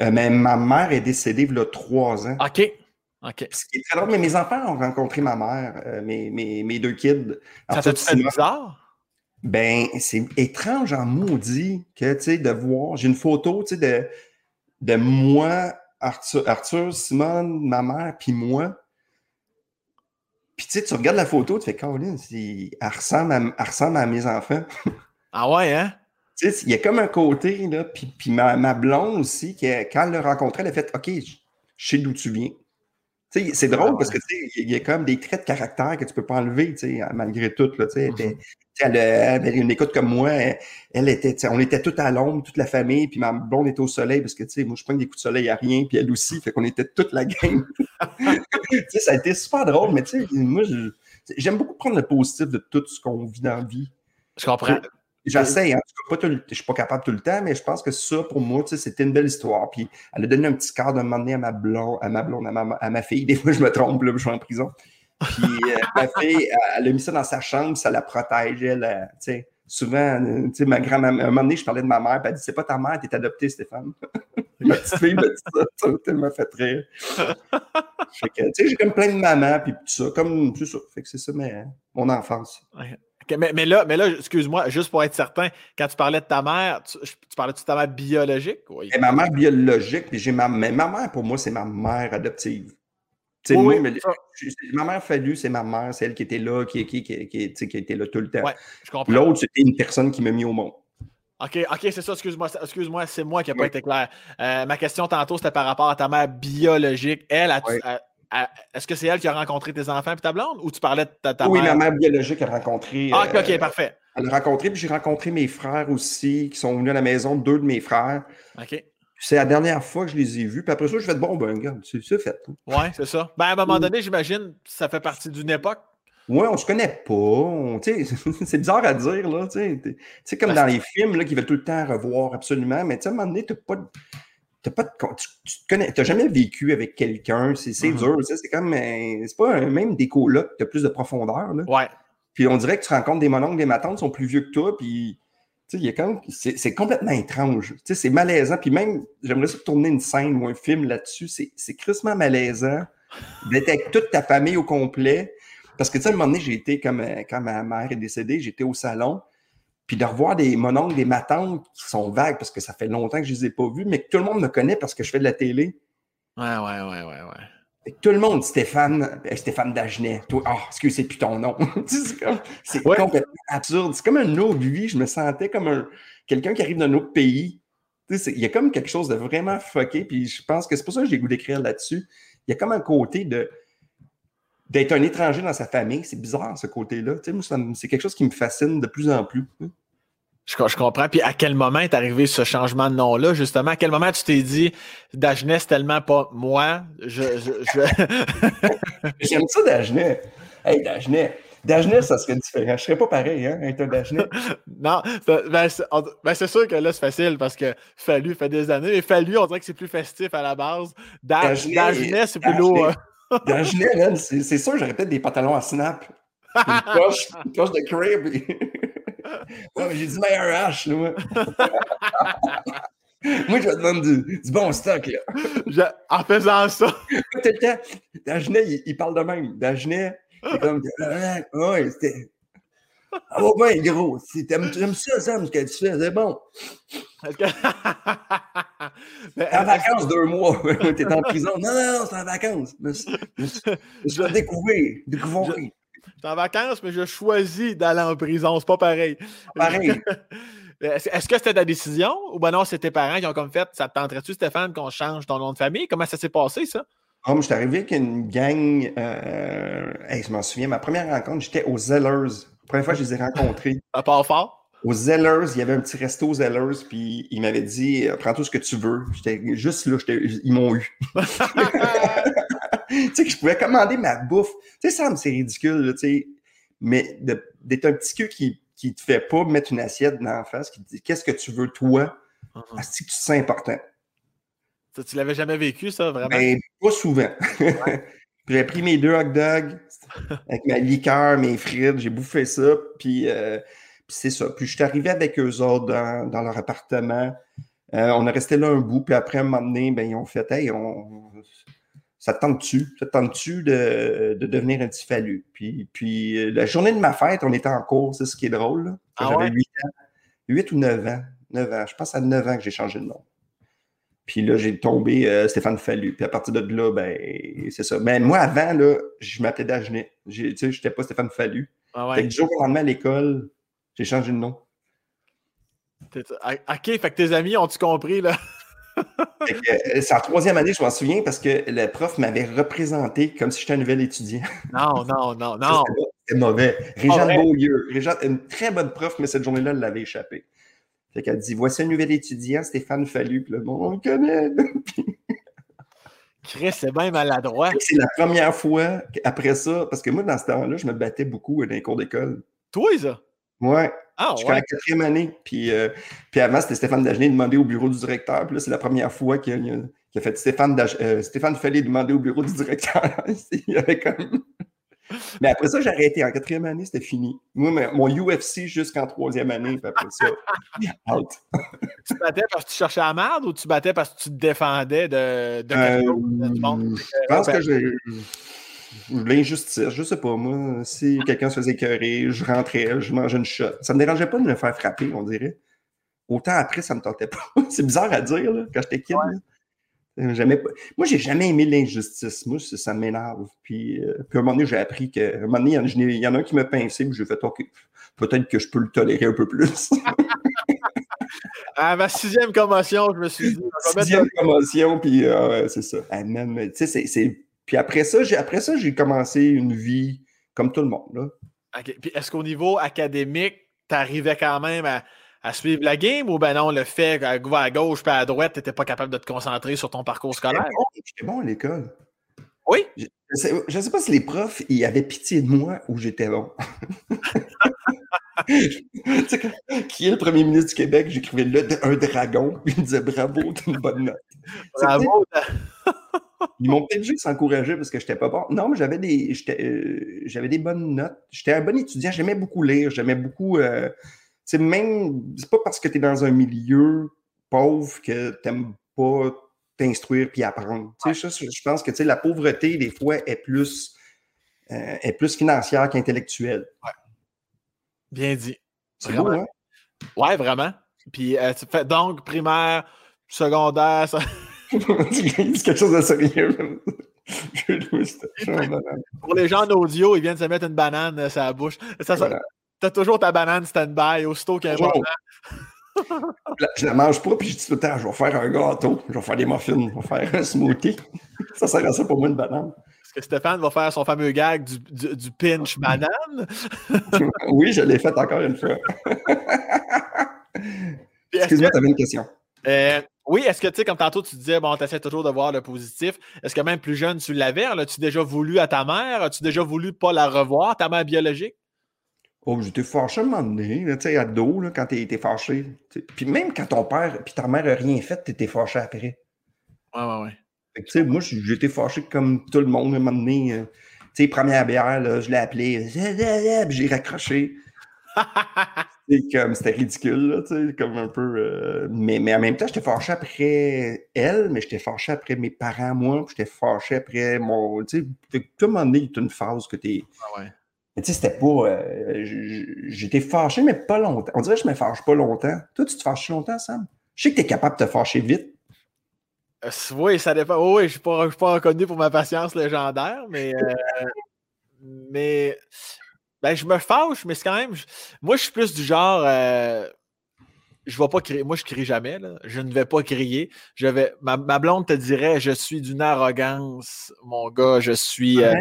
Euh, mais ma mère est décédée il y a trois ans. OK. OK. Ce qui est très drôle, mais mes enfants ont rencontré ma mère, euh, mes, mes, mes deux kids. Ça t'a fait bizarre? Ben, c'est étrange en maudit que, tu sais, de voir. J'ai une photo, tu sais, de, de moi, Arthur, Arthur, Simone, ma mère, puis moi. Puis, tu sais, tu regardes la photo, tu fais, Caroline, elle ressemble, à, elle ressemble à mes enfants. Ah ouais, hein? Tu sais, il y a comme un côté, là, puis, puis ma, ma blonde aussi, qui, quand elle l'a rencontré, elle a fait, OK, je sais d'où tu viens. Tu sais, c'est drôle Ah parce que, tu sais, il y a comme des traits de caractère que tu peux pas enlever, tu sais, malgré tout, là, elle était- tu sais, Elle, avait une écoute comme moi, elle, elle était, on était tous à l'ombre, toute la famille, puis ma blonde était au soleil parce que, tu sais, moi, je prends des coups de soleil à rien, puis elle aussi, fait qu'on était toute la sais, ça a été super drôle, mais tu sais, moi, j'aime beaucoup prendre le positif de tout ce qu'on vit dans la vie. Je comprends. J'essaie, en tout cas, pas je suis pas capable tout le temps, mais je pense que ça, pour moi, c'était une belle histoire. Puis elle a donné un petit quart d'un moment donné à ma blonde, à ma blonde, à ma, à ma fille. Des fois, je me trompe, là, je suis en prison. Puis euh, ma fille, elle, a mis ça dans sa chambre, ça la protège, elle, euh, tu sais. Souvent, euh, tu sais, ma grand-maman, un moment donné, je parlais de ma mère, puis elle dit, c'est pas ta mère, t'es adoptée, Stéphane. ma petite fille m'a dit ça, ça m'a tellement fait rire. fait que, tu sais, j'ai comme plein de mamans, puis tout ça, comme, c'est ça. Fait que c'est ça, mais, mon enfance. OK, mais, mais là, mais là excuse-moi, juste pour être certain, quand tu parlais de ta mère, tu, tu parlais de ta mère biologique? Oui. Et ma mère biologique, puis j'ai ma, mais ma mère, pour moi, c'est ma mère adoptive. Oui, moi, oui, mais- ça. je- ma mère fallu, c'est ma mère, c'est elle qui était là, qui, qui, qui, qui, tu sais, qui était là tout le temps. Ouais. L'autre, c'était une personne qui m'a mis au monde. OK, OK, c'est ça, excuse-moi, c'est- excuse-moi, c'est moi qui n'ai pas Oui. été clair. Euh, ma question tantôt, c'était par rapport à ta mère biologique. Elle, Oui. a- a- est-ce que c'est elle qui a rencontré tes enfants et ta blonde ou tu parlais de ta, ta oui, mère? ma mère biologique a rencontré. Ah, OK, euh, parfait. Elle l'a rencontré, puis j'ai rencontré mes frères aussi, qui sont venus à la maison, deux de mes frères. OK. C'est la dernière fois que je les ai vus. Puis après ça, je fais bon, ben, regarde, c'est fait. Oui, c'est ça. Ben, à un moment donné, j'imagine, ça fait partie d'une époque. Oui, on se connaît pas. c'est bizarre à dire, là. Tu sais, comme dans les films là, qui veulent tout le temps revoir absolument, mais à un moment donné, tu pas T'as pas tu, connais, jamais vécu avec quelqu'un, c'est mm-hmm. dur, c'est comme, euh, c'est pas même des colocs ont plus de profondeur, là. Ouais. Puis on dirait que tu rencontres des mononcles, des matantes qui sont plus vieux que toi, puis c'est complètement étrange. C'est malaisant. Puis même, j'aimerais ça tourner une scène ou un film là-dessus. C'est crissement malaisant d'être avec toute ta famille au complet. Parce que, tu sais, à un moment donné, j'ai été, comme euh, quand ma mère est décédée, j'étais au salon. Puis de revoir des mononcles, des matantes qui sont vagues parce que ça fait longtemps que je les ai pas vus, mais que tout le monde me connaît parce que je fais de la télé. Ouais, ouais, ouais, ouais, ouais tout le monde, Stéphane, euh, Stéphane Dagenet. Toi, oh, excuse, c'est plus ton nom. c'est complètement absurde. C'est comme un autre vie. Je me sentais comme un quelqu'un qui arrive d'un autre pays. Il y a comme quelque chose de vraiment fucké. Puis je pense que c'est pour ça que j'ai goût d'écrire là-dessus. Il y a comme un côté de d'être un étranger dans sa famille. C'est bizarre, ce côté-là. C'est quelque chose qui me fascine de plus en plus. Je, comprends. Puis à quel moment est arrivé ce changement de nom-là, justement? À quel moment tu t'es dit Dagenet, c'est tellement pas moi? Je, J'aime ça, Dagenet. Hey, Dagenet. Dagenet, ça serait différent. Je serais pas pareil, hein, être un Dagenet. non, ben, ben, c'est sûr que là, c'est facile parce que Fallu fait des années. Mais Fallu, on dirait que c'est plus festif à la base. Dagenet, c'est plus lourd. Hein. Dagenet, c'est sûr, j'aurais peut-être des pantalons à snap. Une poche, une poche de crib. J'ai du meilleur H, moi. moi, je vais te demander du, bon stock, là. en faisant ça. Tout le temps, Dagenet, il, parle de même. Dagenet, c'est comme, ouais, c'était. Ah ouais, bien, gros. T'aimes ça, Sam, ce que tu fais, c'est bon. T'es en vacances deux mois. T'es en prison. Non, non, non, c'est en vacances. Je vais découvrir. Découvrir suis en vacances, mais je choisis d'aller en prison. C'est pas pareil. Pareil. Est-ce que c'était ta décision ou ben non, c'est tes parents qui ont comme fait ça te tenterait-tu, Stéphane, qu'on change ton nom de famille? Comment ça s'est passé, ça? Oh, je suis arrivé avec une gang. Euh, je m'en souviens, ma première rencontre, j'étais aux Zellers. La première fois que je les ai rencontrés. À part fort? Aux Zellers, il y avait un petit resto aux Zellers, puis ils m'avaient dit Prends tout ce que tu veux. J'étais juste là, ils m'ont eu. tu sais, que je pouvais commander ma bouffe. Tu sais, ça, c'est ridicule, tu sais. Mais d'être un petit cul qui, qui te fait pas mettre une assiette dans la face, qui te dit qu'est-ce que tu veux, toi, uh que c'est important. Ça, tu l'avais jamais vécu, ça, vraiment? Ben, pas souvent. j'ai pris mes deux hot dogs avec ma liqueur, mes frites, j'ai bouffé ça, puis, euh, puis c'est ça. Puis je suis arrivé avec eux autres dans, dans leur appartement. Euh, on est resté là un bout, puis après, un moment donné, ben, ils ont fait Hey, on, ça te tente-tu? Ça te tente-tu de, de, devenir un petit fallu? Puis, puis euh, la journée de ma fête, on était en cours, c'est ce qui est drôle. Ah j'avais 8 ans. 8 ou 9 ans. 9 ans. Je pense à 9 ans que j'ai changé de nom. Puis là, j'ai tombé euh, Stéphane Fallu. Puis à partir de là, ben, c'est ça. Mais moi, avant, là, je m'appelais Dagenet. Tu sais, je n'étais pas Stéphane Fallu. Ah ouais. Fait que du jour au lendemain à l'école, j'ai changé de nom. OK, fait que tes amis ont-tu compris, là? Euh, c'est en troisième année, je m'en souviens, parce que le prof m'avait représenté comme si j'étais un nouvel étudiant. Non, non, non, non. C'était mauvais. Régent Beaulieu. Régent, une très bonne prof, mais cette journée-là, elle l'avait échappé. Fait qu'elle dit Voici un nouvel étudiant, Stéphane Fallu. Puis le monde, on le connaît. Chris, c'est bien maladroit. C'est la première fois après ça, parce que moi, dans ce temps-là, je me battais beaucoup dans les cours d'école. Toi, ça? Ouais. Ah, je suis en quatrième année. Puis, euh, puis avant, c'était Stéphane Dagenet demander au bureau du directeur. Puis là, c'est la première fois qu'il a, fait Stéphane, Dage, euh, Stéphane demander au bureau du directeur. Il avait comme... Mais après ça, j'ai arrêté. En quatrième année, c'était fini. Moi, mon UFC jusqu'en troisième année, puis après ça, out. tu battais parce que tu cherchais la merde ou tu battais parce que tu te défendais de, de, euh, monde? Je pense que j'ai L'injustice, je sais pas, moi, si quelqu'un se faisait écœurer, je rentrais, je mangeais une shot. Ça me dérangeait pas de me faire frapper, on dirait. Autant après, ça me tentait pas. c'est bizarre à dire, là, quand j'étais kid. Jamais... Moi, j'ai jamais aimé l'injustice. Moi, ça m'énerve. Puis, euh, puis, à un moment donné, j'ai appris qu'à un moment donné, il y, en a un qui me pinçait, puis j'ai fait OK, peut-être que je peux le tolérer un peu plus. à ma sixième commotion, je me suis dit. Sixième commotion, puis euh, c'est ça. Ah, tu sais, c'est puis après ça, j'ai, après ça, j'ai commencé une vie comme tout le monde. Là. Puis est-ce qu'au niveau académique, tu arrivais quand même à, suivre la game ou ben non, le fait à gauche puis à droite, tu n'étais pas capable de te concentrer sur ton parcours scolaire? J'étais bon, à l'école. Oui? Je ne sais, pas si les profs ils avaient pitié de moi ou j'étais bon. qui est le premier ministre du Québec? J'écrivais là un dragon, puis il me disait bravo, t'as une bonne note. Bravo! Ils m'ont peut-être juste encouragé parce que je n'étais pas bon. Non, mais j'avais des, euh, j'avais des bonnes notes. J'étais un bon étudiant. J'aimais beaucoup lire. J'aimais beaucoup. Euh, c'est même. C'est pas parce que tu es dans un milieu pauvre que tu n'aimes pas t'instruire puis apprendre. Je, je, pense que la pauvreté, des fois, est plus, euh, est plus financière qu'intellectuelle. Bien dit. C'est beau, hein? Ouais, vraiment. Puis, tu fais donc primaire, secondaire, ça. C'est quelque chose de sérieux. Pour les gens en audio, ils viennent se mettre une banane sur la bouche. Ça, T'as toujours ta banane stand-by, aussitôt qu'il y a un Je la mange pas, puis je dis tout le temps, je vais faire un gâteau, je vais faire des muffins, je vais faire un smoothie. Ça sert à ça pour moi, une banane. Est-ce que Stéphane va faire son fameux gag du, du, pinch banane? oui, je l'ai fait encore une fois. Excuse-moi, tu avais une question. Euh, oui, est-ce que, tu sais, comme tantôt, tu disais, bon, tu essaies toujours de voir le positif. Est-ce que même plus jeune, tu l'avais? As-tu déjà voulu à ta mère? As-tu déjà voulu pas la revoir, ta mère biologique? Oh, j'étais fâché à un moment donné, tu sais, ado, là, quand t'es fâché. Puis même quand ton père puis ta mère n'a rien fait, t'étais fâché après. Ouais, ouais, ouais. tu sais, moi, j'étais fâché comme tout le monde à un moment donné. Euh, tu sais, première bière, là, je l'ai appelé, j'ai raccroché. comme c'était ridicule, là, tu sais, comme un peu. Euh, mais, mais en même temps, j'étais fâché après elle, mais j'étais fâché après mes parents, moi, puis j'étais fâché après mon. Tu sais, tout le monde il y a une phase que t'es. Ah ouais. Mais tu sais, c'était pas. Euh, j'étais fâché, mais pas longtemps. On dirait que je me fâche pas longtemps. Toi, tu te fâches longtemps, Sam? Je sais que tu es capable de te fâcher vite. Euh, oui, ça dépend. oui, je ne suis pas, pas, reconnu pour ma patience légendaire, mais. mais ben, je me fâche, mais c'est quand même. Moi, je suis plus du genre. Euh, je vais pas crier. Moi, je crie jamais. Là. Je ne vais pas crier. Je vais. Ma, blonde te dirait je suis d'une arrogance, mon gars. Je suis. Euh,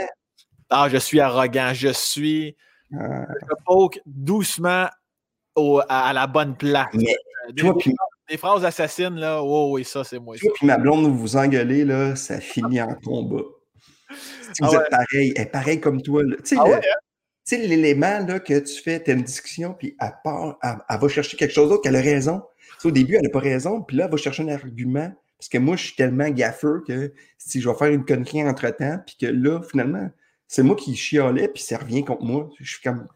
ah, je suis arrogant. Je suis. Je poke doucement à, la bonne place. Mais, euh, des, phrases assassines, là. Oh, oui, ça, c'est moi. Toi, puis ma blonde, vous engueulez, là, ça finit en combat. Si vous ah êtes pareil, elle est pareil comme toi. Tu sais, ah hein? Tu sais, l'élément que tu fais, tu as une discussion, puis elle part, elle, va chercher quelque chose d'autre qu'elle a raison. au début, elle n'a pas raison, puis là, elle va chercher un argument. Parce que moi, je suis tellement gaffeux que si je vais faire une connerie entre-temps, puis que là, finalement, c'est moi qui chialais, puis ça revient contre moi. Je suis comme,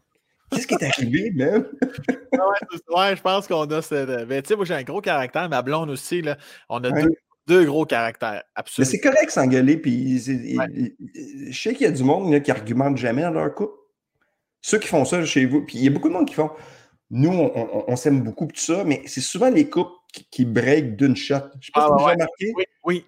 Qu'est-ce qui est arrivé, même? ouais, je pense qu'on a cette. Ben, tu sais, moi, j'ai un gros caractère, ma blonde aussi, là. On a deux, deux, gros caractères. Absolument. Mais c'est correct s'engueuler, puis je sais qu'il y a du monde là, qui argumente jamais dans leur couple. Ceux qui font ça chez vous, puis il y a beaucoup de monde qui font. Nous, on, s'aime beaucoup, tout ça, mais c'est souvent les couples qui, qui break d'une shot. Je sais pas ah, si vous avez remarqué. Oui, oui.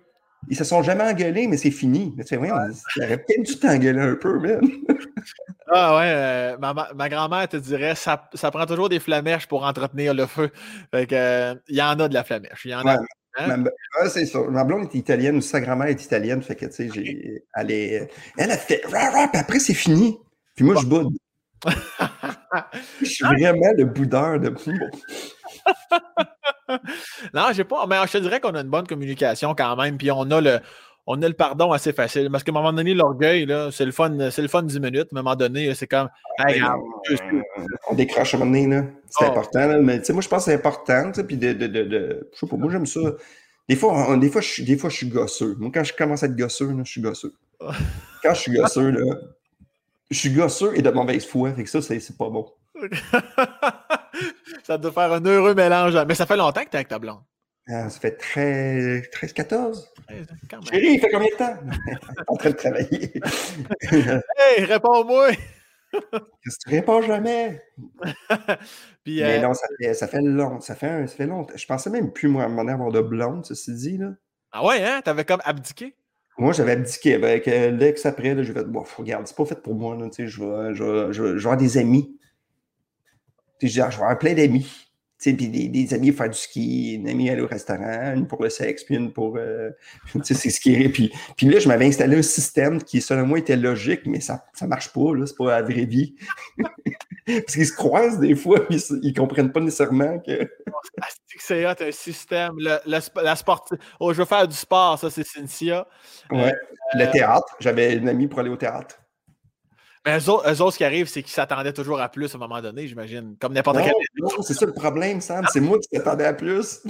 Ils se sont jamais engueulés, mais c'est fini. Tu sais, ouais, on aurait peut-être dû t'engueuler un peu, même. ah ouais, euh, ma, grand-mère te dirait ça, ça prend toujours des flamèches pour entretenir le feu. Fait que, euh, il y en a de la flamèche. Il y en a. Hein? c'est ça. Ma blonde est italienne, sa grand-mère est italienne. Fait que, tu sais, j'ai, elle, est, elle a fait rap, après c'est fini. Puis moi, je boude je suis vraiment le boudeur de Non, j'ai pas. Mais je te dirais qu'on a une bonne communication quand même, puis on a le. On a le pardon assez facile. Parce qu'à un moment donné, l'orgueil, c'est le fun, c'est le fun 10 minutes. À un moment donné, c'est comme. on, décroche à un moment donné, C'est oh. important. Mais moi, je pense que c'est important. Puis de, de, de, Je sais pas, moi j'aime ça. Des fois, des, fois, je, des fois, je suis gosseux. Moi, quand je commence à être gosseux, je suis gosseux. Quand je suis gosseux, là, je suis gosseux et de mauvaise foi. Fait que ça, c'est pas bon. ça doit faire un heureux mélange. Mais ça fait longtemps que tu es avec ta blonde. Ah, ça fait 13, 13 14. Chérie, il fait combien de temps? en train de travailler. hey, réponds-moi! Qu'est-ce que tu réponds jamais? Puis, Mais euh, non, ça fait, ça fait long. Ça fait, ça fait longtemps. Je pensais même plus, moi, à un moment donné, avoir de blonde, ceci dit. Là. Ah ouais, hein? T'avais comme abdiqué? Moi, j'avais abdiqué avec euh, l'ex après. Je vais bon, regarde, c'est pas fait pour moi. Je, vais, avoir des amis. je vais avoir plein d'amis. Des, des, amis faire du ski, une amie aller au restaurant, une pour le sexe, puis une pour euh, skier. Puis, puis là, je m'avais installé un système qui, selon moi, était logique, mais ça ne marche pas. C'est pas la vraie vie. Parce qu'ils se croisent des fois, ils, ils comprennent pas nécessairement que. c'est un système. Le, la sportive. Oh, je veux faire du sport, ça, c'est Cynthia. Ouais. le euh, théâtre. J'avais une amie pour aller au théâtre. Mais eux autres, ce qui arrive, c'est qu'ils s'attendaient toujours à plus à un moment donné, j'imagine. Comme n'importe quel. Non, c'est ça le problème, Sam. C'est moi qui s'attendais à plus.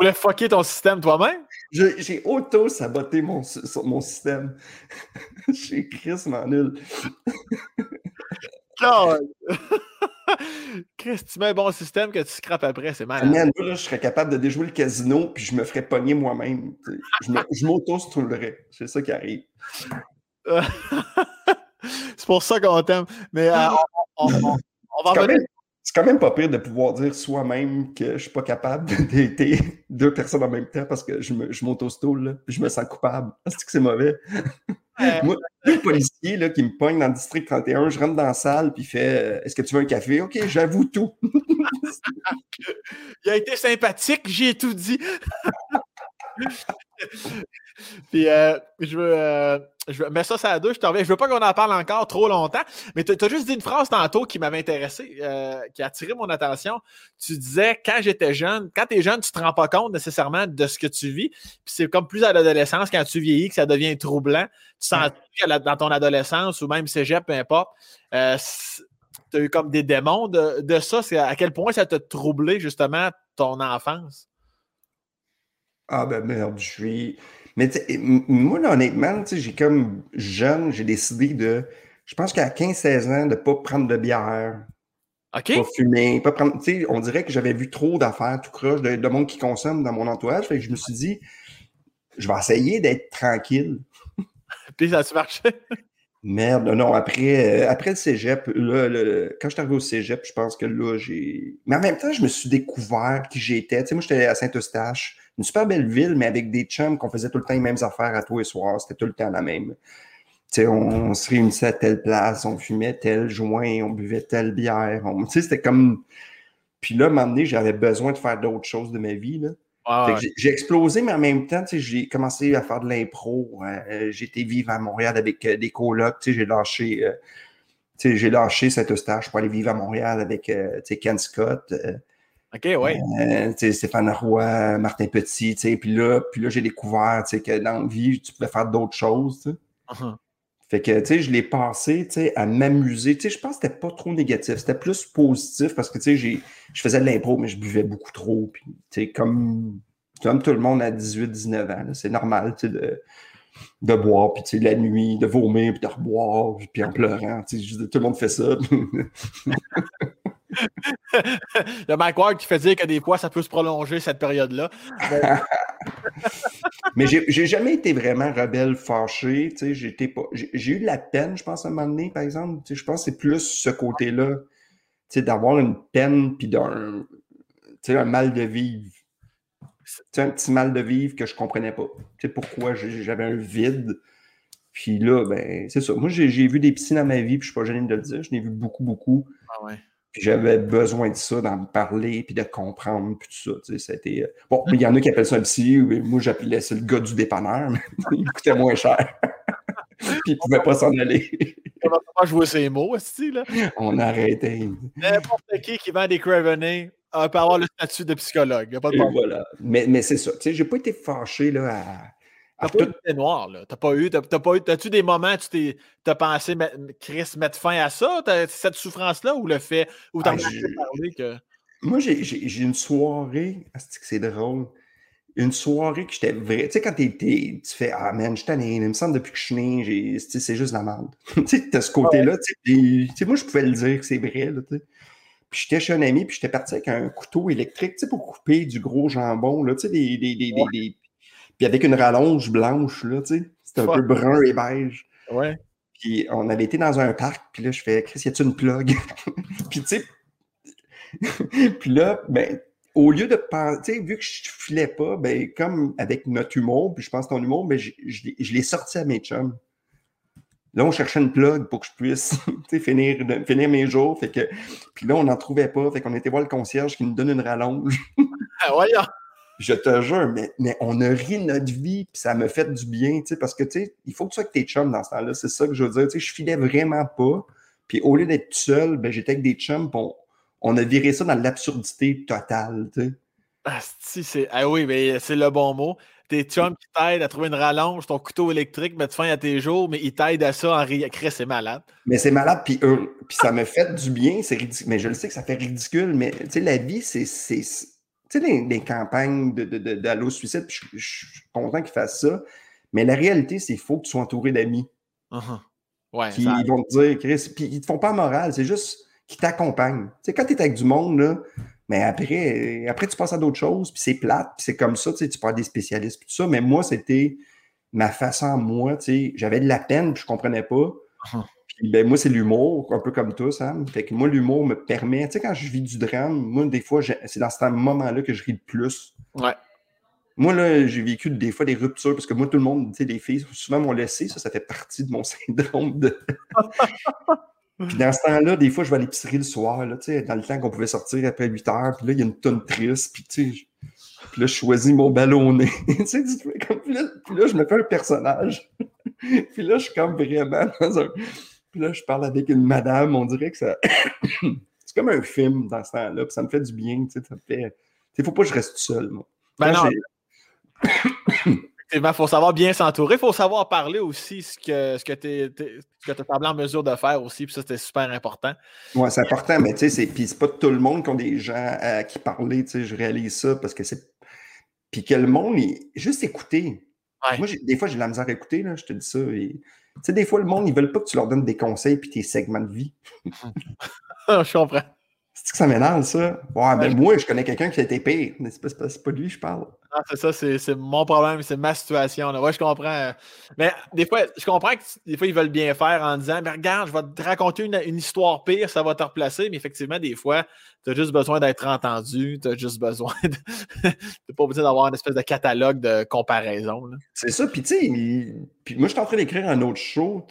Voulais fucker ton système toi-même? J'ai auto-saboté mon, mon système. J'ai Chris m'en nul. Chris, tu mets un bon système que tu scrapes après, c'est mal. Man, là, je serais capable de déjouer le casino puis je me ferais pogner moi-même. Je m'auto-stroulerais. C'est ça qui arrive. c'est pour ça qu'on t'aime. Mais euh, on, va revenir. C'est quand même pas pire de pouvoir dire soi-même que je suis pas capable d'être deux personnes en même temps parce que je m'auto-stoule, je me sens coupable. Est-ce que c'est mauvais? Moi, le policier là, qui me pogne dans le district 31, je rentre dans la salle puis il fait euh, Est-ce que tu veux un café? OK, j'avoue tout. il a été sympathique, j'ai tout dit. Puis euh, je veux. Euh, je veux, mais ça, ça à deux, je t'en Je veux pas qu'on en parle encore trop longtemps, mais tu as juste dit une phrase tantôt qui m'avait intéressé, euh, qui a attiré mon attention. Tu disais, quand j'étais jeune, quand tu es jeune, tu te rends pas compte nécessairement de ce que tu vis. Puis c'est comme plus à l'adolescence, quand tu vieillis, que ça devient troublant. Tu sens que dans ton adolescence ou même cégep, peu importe, tu as eu comme des démons de, de ça. C'est à quel point ça t'a troublé, justement, ton enfance? Ah ben merde, je suis. Mais moi, honnêtement, j'ai comme jeune, j'ai décidé de. Je pense qu'à 15-16 ans, de ne pas prendre de bière. OK. Pas fumer, pas prendre. On dirait que j'avais vu trop d'affaires tout croche, de, monde qui consomme dans mon entourage. Fait que je me suis dit, je vais essayer d'être tranquille. Puis ça a marché? Merde, non, après, euh, après le cégep, là, quand je suis arrivé au cégep, je pense que là, j'ai. Mais en même temps, je me suis découvert qui j'étais. Tu sais, moi, j'étais à Saint-Eustache une super belle ville, mais avec des chums qu'on faisait tout le temps les mêmes affaires à tous les soirs. C'était tout le temps la même. sais, on, se réunissait à telle place, on fumait tel joint, on buvait telle bière. C'était comme. Puis là, à un moment donné, j'avais besoin de faire d'autres choses de ma vie. Là. J'ai explosé, mais en même temps, j'ai commencé à faire de l'impro. Euh, J'étais vivre à Montréal avec euh, des colocs. J'ai lâché, euh, j'ai lâché Saint-Eustache pour aller vivre à Montréal avec Ken Scott. OK, oui. Euh, Stéphane Roy, Martin Petit, puis là, puis là j'ai découvert que dans la vie, tu pouvais faire d'autres choses. Uh-huh. Fait que, tu sais, je l'ai passé, tu sais, à m'amuser. Tu sais, je pense que c'était pas trop négatif. C'était plus positif parce que, tu sais, je faisais de l'impro, mais je buvais beaucoup trop. Puis, tu sais, comme, comme tout le monde à 18-19 ans, c'est normal, tu sais, de, de boire, puis, tu sais, la nuit, de vomir, puis de reboire, puis en pleurant. Tu sais, tout le monde fait ça. le Mike Ward qui fait dire que des fois, ça peut se prolonger cette période-là. Mais j'ai jamais été vraiment rebelle fâché. J'ai eu de la peine, je pense, à un moment donné, par exemple. Je pense que c'est plus ce côté-là, d'avoir une peine puis d'un un mal de vivre. Un petit mal de vivre que je comprenais pas. sais pourquoi j'avais un vide. Puis là, ben, c'est ça. Moi, j'ai vu des piscines dans ma vie, puis je suis pas gêné de le dire. Je n'ai vu beaucoup, beaucoup. Ah ouais. Puis j'avais besoin de ça, d'en parler, puis de comprendre, puis tout ça. C'était... Euh, bon, il y en a qui appellent ça un psy, moi j'appelais ça le gars du dépanneur, mais il coûtait moins cher. puis il ne pouvait pas s'en aller. On pas jouer ces mots, aussi, là? On arrêtait. N'importe qui qui vend des Craveney peut avoir le statut de psychologue. pas de voilà. Mais, mais c'est ça. Tu sais, j'ai pas été fâché là, à T'as pas tout... eu noir, là. T'as pas eu, t'as, pas eu, t'as-tu des moments où tu t'es, t'as pensé, Chris, mettre fin à ça, cette souffrance-là, ou le fait, ou t'as ah, parlé que. Moi, j'ai, j'ai, une soirée, ah, c'est drôle, une soirée que j'étais vrai. Tu sais, quand t'es, tu fais, ah man, je tanné, il me semble depuis que je suis né, c'est juste la merde. tu sais, t'as ce côté-là, tu sais, moi, je pouvais le dire que c'est vrai, là, tu sais. Puis j'étais chez un ami, puis j'étais parti avec un couteau électrique, tu sais, pour couper du gros jambon, là, tu sais, des, des, des, des puis avec une rallonge blanche, là, tu sais. C'était un peu brun et beige. Ouais. Puis on avait été dans un parc, puis là, je fais, Chris, y a-tu une plug? puis tu sais, puis là, ben, au lieu de penser, vu que je filais pas, ben, comme avec notre humour, puis je pense ton humour, ben, je, je, l'ai sorti à mes chums. Là, on cherchait une plug pour que je puisse finir, finir mes jours. Fait que, puis là, on n'en trouvait pas. Fait qu'on était voir le concierge qui nous donne une rallonge. ah, voyons! Je te jure, mais, mais on a ri notre vie, puis ça me fait du bien, tu sais, parce que, tu sais, il faut que tu sois avec tes chums dans ce temps-là, c'est ça que je veux dire, tu sais, je filais vraiment pas, Puis au lieu d'être tout seul, ben, j'étais avec des chums, on, on, a viré ça dans l'absurdité totale, tu sais. Ah, c'est, ah oui, mais c'est le bon mot. Tes chums qui t'aident à trouver une rallonge, ton couteau électrique, mettre fin à tes jours, mais ils t'aident à ça en riant. c'est malade. Mais c'est malade, puis, puis ça me fait du bien, c'est ridicule. Mais je le sais que ça fait ridicule, mais tu sais, la vie, c'est. Tu sais, les, campagnes de, de, de, suicide, je, suis content qu'ils fassent ça, mais la réalité, c'est qu'il faut que tu sois entouré d'amis. Uh-huh. Ouais, qui ils vont te dire, Chris, puis ils te font pas moral, c'est juste qu'ils t'accompagnent. Tu sais, quand tu es avec du monde, là, mais après, après, tu passes à d'autres choses, puis c'est plate, puis c'est comme ça, tu sais, tu parles des spécialistes, tout ça. Mais moi, c'était ma façon, moi, tu sais, j'avais de la peine, puis je comprenais pas. Uh-huh. Puis ben, moi, c'est l'humour, un peu comme toi, Sam. Fait que moi, l'humour me permet, tu sais, quand je vis du drame, moi, des fois, c'est dans ce moment-là que je ris le plus. Ouais. Moi, là, j'ai vécu des fois des ruptures, parce que moi, tout le monde, tu sais, les filles, souvent m'ont laissé, ça, ça fait partie de mon syndrome de. Puis dans ce temps-là, des fois, je vais à l'épicerie le soir, là, dans le temps qu'on pouvait sortir après 8 heures, puis là, il y a une tonne triste, puis tu sais, puis là, je choisis mon ballonné. tu sais, comme, puis, là, puis là, je me fais un personnage. puis là, je suis comme vraiment dans un. Puis là, je parle avec une madame, on dirait que ça. c'est comme un film dans ce temps-là, puis ça me fait du bien, tu sais, ça me fait. Il ne faut pas que je reste seul, moi. Ben non. Il faut savoir bien s'entourer. Il faut savoir parler aussi ce que, ce que tu es, en mesure de faire aussi. Puis ça, c'était super important. Oui, c'est important, mais tu sais, c'est, puis c'est pas tout le monde qui ont des gens à qui parler. Tu sais, je réalise ça parce que c'est. Puis que le monde, juste écouter. Moi, des fois, j'ai de la misère à écouter, là, je te dis ça. Tu sais, des fois, le monde, ils veulent pas que tu leur donnes des conseils puis tes segments de vie. je comprends. C'est que ça m'énerve, ça? Ouais, ben moi, je connais quelqu'un qui a été pire. Mais c'est pas, pas, de lui, je parle. Ah, c'est ça, c'est mon problème, c'est ma situation. Là. Ouais, je comprends. Mais des fois, je comprends que des fois, ils veulent bien faire en disant mais regarde, je vais te raconter une, histoire pire, ça va te replacer. Mais effectivement, des fois, tu as juste besoin d'être entendu, tu as juste besoin de. tu pas besoin d'avoir une espèce de catalogue de comparaison. C'est ça, puis tu sais, moi, je suis en train d'écrire un autre show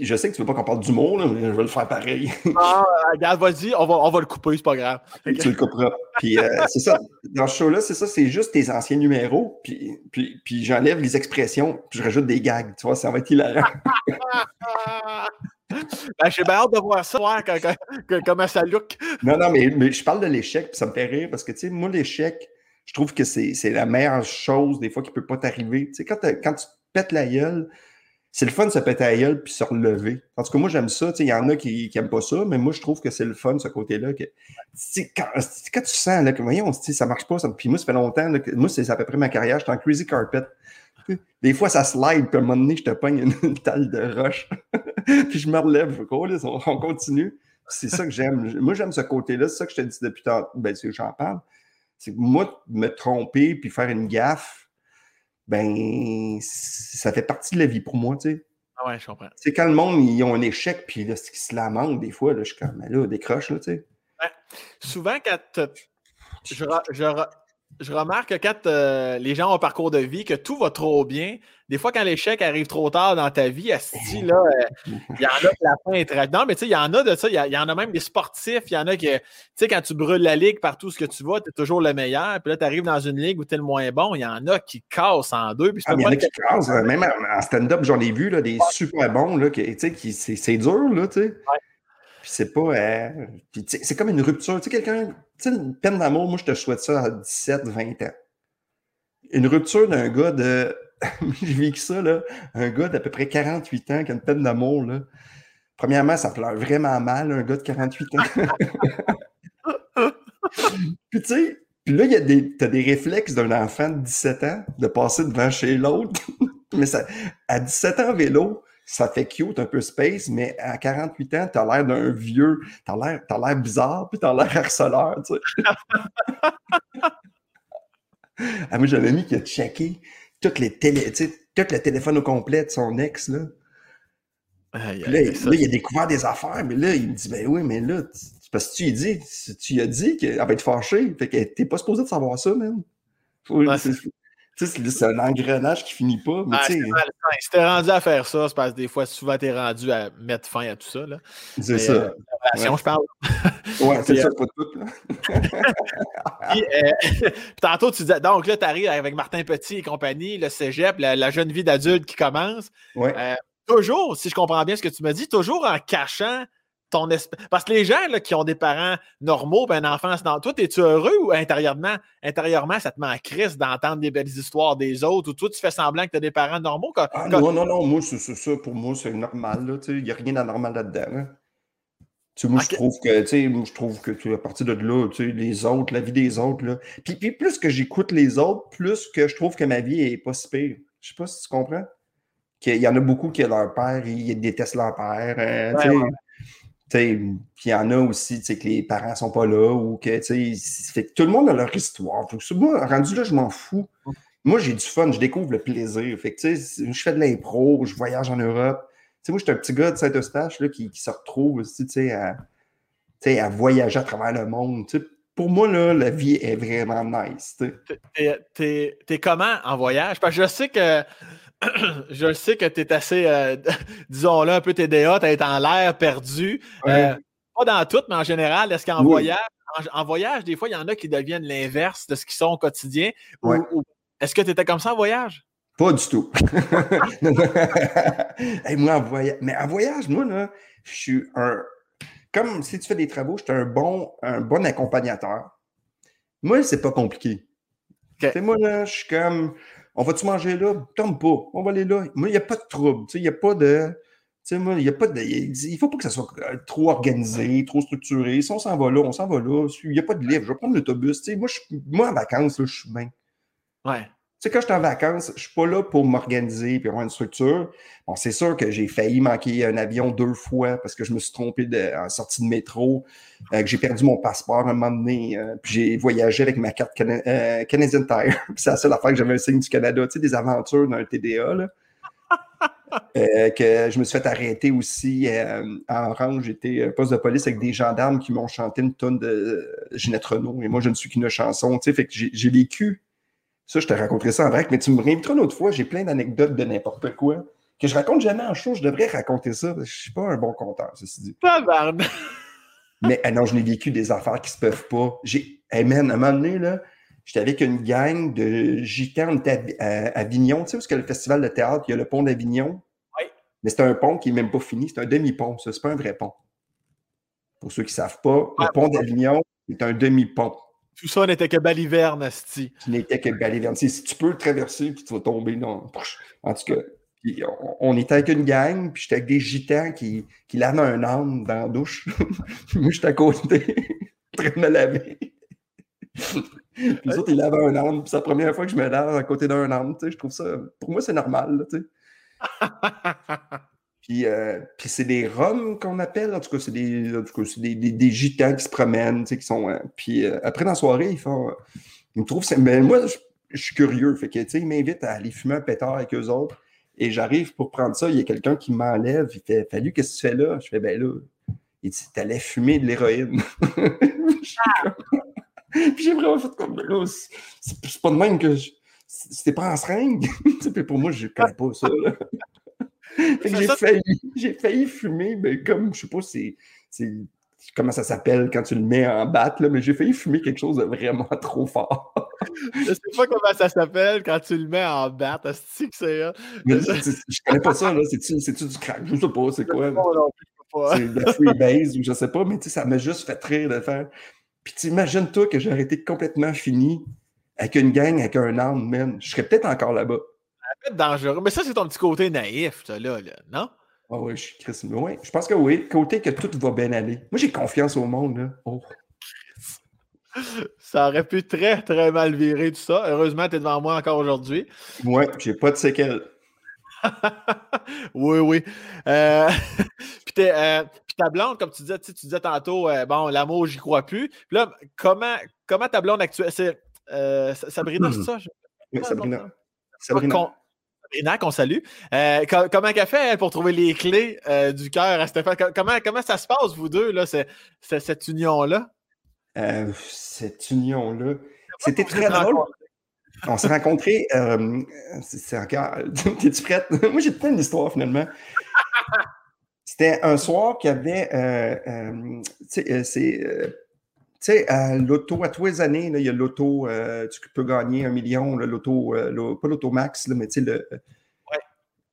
je sais que tu veux pas qu'on parle d'humour, mais je vais le faire pareil. ah, regarde, vas-y, on va, on va le couper, c'est pas grave. Tu le couperas. Puis euh, c'est ça. Dans ce show-là, c'est ça, c'est juste tes anciens numéros, puis, puis, puis j'enlève les expressions, puis je rajoute des gags. Tu vois, ça va être hilarant. ben, j'ai bien hâte de voir ça, voir comment ça look. Non, non, mais, mais je parle de l'échec, puis ça me fait rire parce que, tu sais, moi, l'échec, je trouve que c'est la meilleure chose, des fois, qui peut pas t'arriver. Tu sais, quand, quand tu te pètes la gueule, c'est le fun de se péter à gueule puis se relever. En tout cas, moi, j'aime ça. Il y en a qui n'aiment pas ça, mais moi, je trouve que c'est le fun, ce côté-là. Que, quand, quand, tu sens là, que, voyons, ça marche pas, ça, puis moi, ça fait longtemps, moi, c'est à peu près ma carrière, j'étais en crazy carpet. Des fois, ça slide, puis à un moment donné, je te pogne une, une talle de roche, puis je me relève. on, on continue. C'est ça que j'aime. Moi, j'aime ce côté-là. C'est ça que je te dis depuis tantôt. Ben, c'est j'en parle. C'est que moi, me tromper puis faire une gaffe, ben, ça fait partie de la vie pour moi, tu sais. Ah ouais, je comprends. C'est quand le monde, ils ont un échec, puis là, qu'ils se lamentent des fois, là, je suis comme, là, décroche, là, tu sais. Ouais. Souvent, quand je, je, je remarque que quand euh, les gens ont un parcours de vie, que tout va trop bien, des fois, quand l'échec arrive trop tard dans ta vie, là, euh, il y en a que la fin est très. Non, mais tu sais, il y en a de ça, il y, en a même des sportifs, il y en a qui, tu sais, quand tu brûles la ligue partout ce que tu vas, tu es toujours le meilleur, puis là, tu arrives dans une ligue où tu es le moins bon, il y en a qui cassent en deux. Puis ah, il y en a qui cassent, euh, même en stand-up, j'en ai vu, là, des super bons, là, tu sais, c'est dur, là, tu sais. Puis c'est pas. Euh, c'est comme une rupture. Tu sais, quelqu'un. Tu sais, une peine d'amour, moi, je te souhaite ça à 17, 20 ans. Une rupture d'un gars de. J'ai vécu ça, là. Un gars d'à peu près 48 ans qui a une peine d'amour, là. Premièrement, ça pleure vraiment mal, un gars de 48 ans. puis tu sais, puis là, il y a des, t'as des réflexes d'un enfant de 17 ans de passer devant chez l'autre. Mais ça, à 17 ans vélo, ça fait cute, un peu space, mais à 48 ans, t'as l'air d'un vieux, t'as l'air, t'as l'air bizarre, puis t'as l'air harceleur, tu sais. ah, moi, j'ai un ami qui a checké toutes les télé, tu sais, tout le téléphone au complet de son ex, là. là, il a découvert des affaires, mais là, il me dit, ben oui, mais là, parce que tu lui dis, tu lui as dit qu'elle va être fâchée, fait que t'es pas supposé de savoir ça, même. C'est un engrenage qui finit pas. Mais ah, si t'es rendu à faire ça, c'est parce que des fois, souvent, t'es rendu à mettre fin à tout ça. C'est ça. Euh, je parle. ouais, c'est ça, pas tout. puis, euh, tantôt, tu disais, donc là, tu arrives avec Martin Petit et compagnie, le cégep, la, jeune vie d'adulte qui commence. Ouais. Euh, toujours, si je comprends bien ce que tu me dis, toujours en cachant ton. Parce que les gens là, qui ont des parents normaux, ben, une enfance dans toi, es-tu heureux ou intérieurement, intérieurement, ça te met en crise d'entendre des belles histoires des autres ou toi, tu fais semblant que tu as des parents normaux? Ah, non, non, non, moi, c'est ça. Pour moi, c'est normal. Il n'y a rien d'anormal là-dedans. moi, je trouve que, je trouve que à partir de là, les autres, la vie des autres, là. Puis, puis plus que j'écoute les autres, plus que je trouve que ma vie est pas si pire. Je sais pas si tu comprends. Qu'il y en a beaucoup qui, leur père, ils détestent leur père. Hein, puis il y en a aussi que les parents sont pas là ou que, fait que tout le monde a leur histoire. moi, rendu là, je m'en fous. Moi, j'ai du fun, je découvre le plaisir. Fait que, je fais de l'impro, je voyage en Europe. moi, je suis un petit gars de Saint-Eustache qui, qui, se retrouve aussi à, à voyager à travers le monde. Pour moi, là, la vie est vraiment nice. T'es es, comment en voyage? Parce que je sais que je sais que tu es assez, euh, disons-le, un peu TDA, tu es en l'air perdu. Euh, pas dans tout, mais en général, est-ce qu'en voyage, en, voyage, des fois, il y en a qui deviennent l'inverse de ce qu'ils sont au quotidien? est-ce que tu étais comme ça en voyage? Pas du tout. moi, en voyage, mais en voyage, moi, là, je suis un. Comme si tu fais des travaux, je suis un bon, un bon accompagnateur. Moi, c'est pas compliqué. Moi, là, je suis comme on va-tu manger là? Tombe pas. On va aller là. Il n'y a pas de trouble. Il a pas de. Y a pas de. Il faut pas que ça soit euh, trop organisé, trop structuré. Si on s'en va là, on s'en va là. Il n'y a pas de livre. Je vais prendre l'autobus. Moi, moi, en vacances, je suis bien. Ouais sais, quand je suis en vacances, je ne suis pas là pour m'organiser et avoir une structure. Bon, c'est sûr que j'ai failli manquer un avion deux fois parce que je me suis trompé de, en sortie de métro, euh, que j'ai perdu mon passeport à un moment donné, euh, puis j'ai voyagé avec ma carte euh, Canadian Tire. c'est la seule affaire que j'avais un signe du Canada, tu sais, des aventures d'un TDA, là. que je me suis fait arrêter aussi en orange. J'étais poste de police avec des gendarmes qui m'ont chanté une tonne de Ginette Renault. Et moi, je ne suis qu'une chanson. Tu sais, fait que j'ai vécu ça, je te raconterai ça en vrai, mais tu me réinviteras une autre fois. J'ai plein d'anecdotes de n'importe quoi que je raconte jamais en show. Je devrais raconter ça. Je ne suis pas un bon conteur, ceci dit. Pas Mais ah non, je n'ai vécu des affaires qui se peuvent pas. J'ai. Hey man, à un moment donné, là, j'étais avec une gang de gitans. On était à, Avignon. Tu sais, parce que le festival de théâtre, il y a le pont d'Avignon. Oui. Mais c'est un pont qui n'est même pas fini. C'est un demi-pont. Ce n'est pas un vrai pont. Pour ceux qui ne savent pas, le pont d'Avignon est un demi-pont. Tout ça n'était que baliverne, Asti. Tu n'était que baliverne. Si tu peux le traverser, puis tu vas tomber dans. En tout cas, on, était avec une gang, puis j'étais avec des gitans qui, qui lavent un âne dans la douche. Moi, j'étais à côté, très train de me laver. puis les autres, ils lavent un âne, puis c'est la première fois que je me lave à côté d'un âne. Je trouve ça. Pour moi, c'est normal. tu sais. Puis, euh, puis c'est des Roms qu'on appelle. En tout cas, c'est des, des, des, des, gitans qui se promènent, qui sont. Euh, puis euh, après, dans la soirée, ils font. ils me trouvent. Mais moi, je, suis curieux. Fait que, tu sais, ils m'invitent à aller fumer un pétard avec eux autres. Et j'arrive pour prendre ça. Il y a quelqu'un qui m'enlève. Il fait Fallu, qu'est-ce que tu fais là? Je fais Ben là, il dit T'allais fumer de l'héroïne. Ah. puis j'ai vraiment fait comme là, c'est pas de même que je. C'était pas en seringue. puis pour moi, je connais pas ça. Là j'ai failli, j'ai failli fumer, mais comme, je sais pas, c'est, comment ça s'appelle quand tu le mets en batte, là, mais j'ai failli fumer quelque chose de vraiment trop fort. je sais pas comment ça s'appelle quand tu le mets en batte. Est-ce que c'est. Hein? je connais pas ça, là. C'est-tu, c'est-tu du crack? Je sais pas, c'est quoi? C'est de la freebase ou je sais pas, mais ça m'a juste fait rire de faire. Puis t'imagines-toi que j'ai arrêté complètement fini avec une gang, avec un arme, man. Je serais peut-être encore là-bas dangereux. Mais ça, c'est ton petit côté naïf, ça, là, non? Ah oui, je, oui, je pense que oui. Côté que tout va bien aller. Moi, j'ai confiance au monde. Là. Oh. Ça aurait pu très, très mal virer tout ça. Heureusement, tu es devant moi encore aujourd'hui. Oui, j'ai pas de séquelles. oui, oui. Euh, euh, puis, ta blonde, comme tu disais, tu disais tantôt, euh, bon, l'amour, j'y crois plus. Puis là, comment, comment ta blonde actuelle, c'est Sabrina, c'est ça? Oui, Sabrina. Sabrina. Sabrina, qu'on salue. Euh, comment elle fait pour trouver les clés euh, du cœur à Stéphane? Comment, comment ça se passe, vous deux, là, cette union-là? Euh, cette union-là. C'était très drôle. On s'est rencontrés. c'est encore. T'es-tu prête? Moi, j'ai plein d'histoires, finalement. C'était un soir qu'il y avait. c'est tu sais, à l'auto, à tous les années, il y a l'auto, euh, tu peux gagner un million, l'auto, euh, pas l'auto max, mais tu sais, le,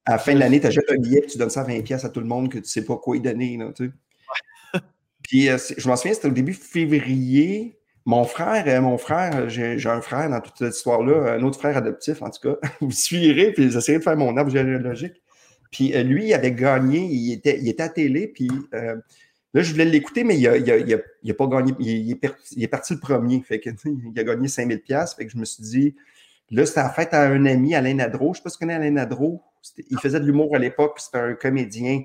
à la fin de l'année, tu achètes un billet et tu donnes ça à 20$ à tout le monde que tu ne sais pas quoi y donner. Là, tu sais. Puis je m'en souviens, c'était au début février. Mon frère, mon frère, j'ai un frère dans toute cette histoire-là, un autre frère adoptif en tout cas. Vous suivrez, puis j'essaierai de faire mon arbre généalogique. Puis lui, il avait gagné, il était, il était à télé, puis Là, je voulais l'écouter, mais il n'a pas gagné. Il, est parti, le premier. Fait que, il a gagné 5000 pièces. Fait que je me suis dit, là, c'était en fait à un ami, Alain Nadro. Je ne sais pas si tu connais Alain Nadro. Il faisait de l'humour à l'époque. C'était un comédien,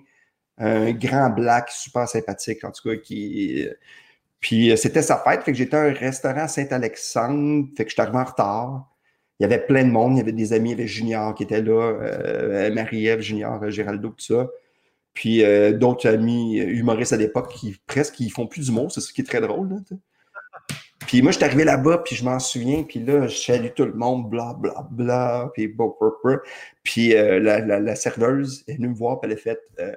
un grand black, super sympathique, en tout cas, qui. Puis euh, c'était sa fête. Fait que j'étais à un restaurant à Saint-Alexandre. Fait que je suis arrivé en retard. Il y avait plein de monde. Il y avait des amis. Il y avait Junior qui était là, euh, Marie-Ève, Junior, Géraldo, tout ça. Puis euh, d'autres amis humoristes à l'époque qui presque ils font plus d'humour, c'est ce qui est très drôle. puis moi, je suis arrivé là-bas, puis je m'en souviens, puis là, je salue tout le monde, bla, bla, bla, puis bon, Puis euh, la, la, serveuse est venue me voir, puis elle a fait euh,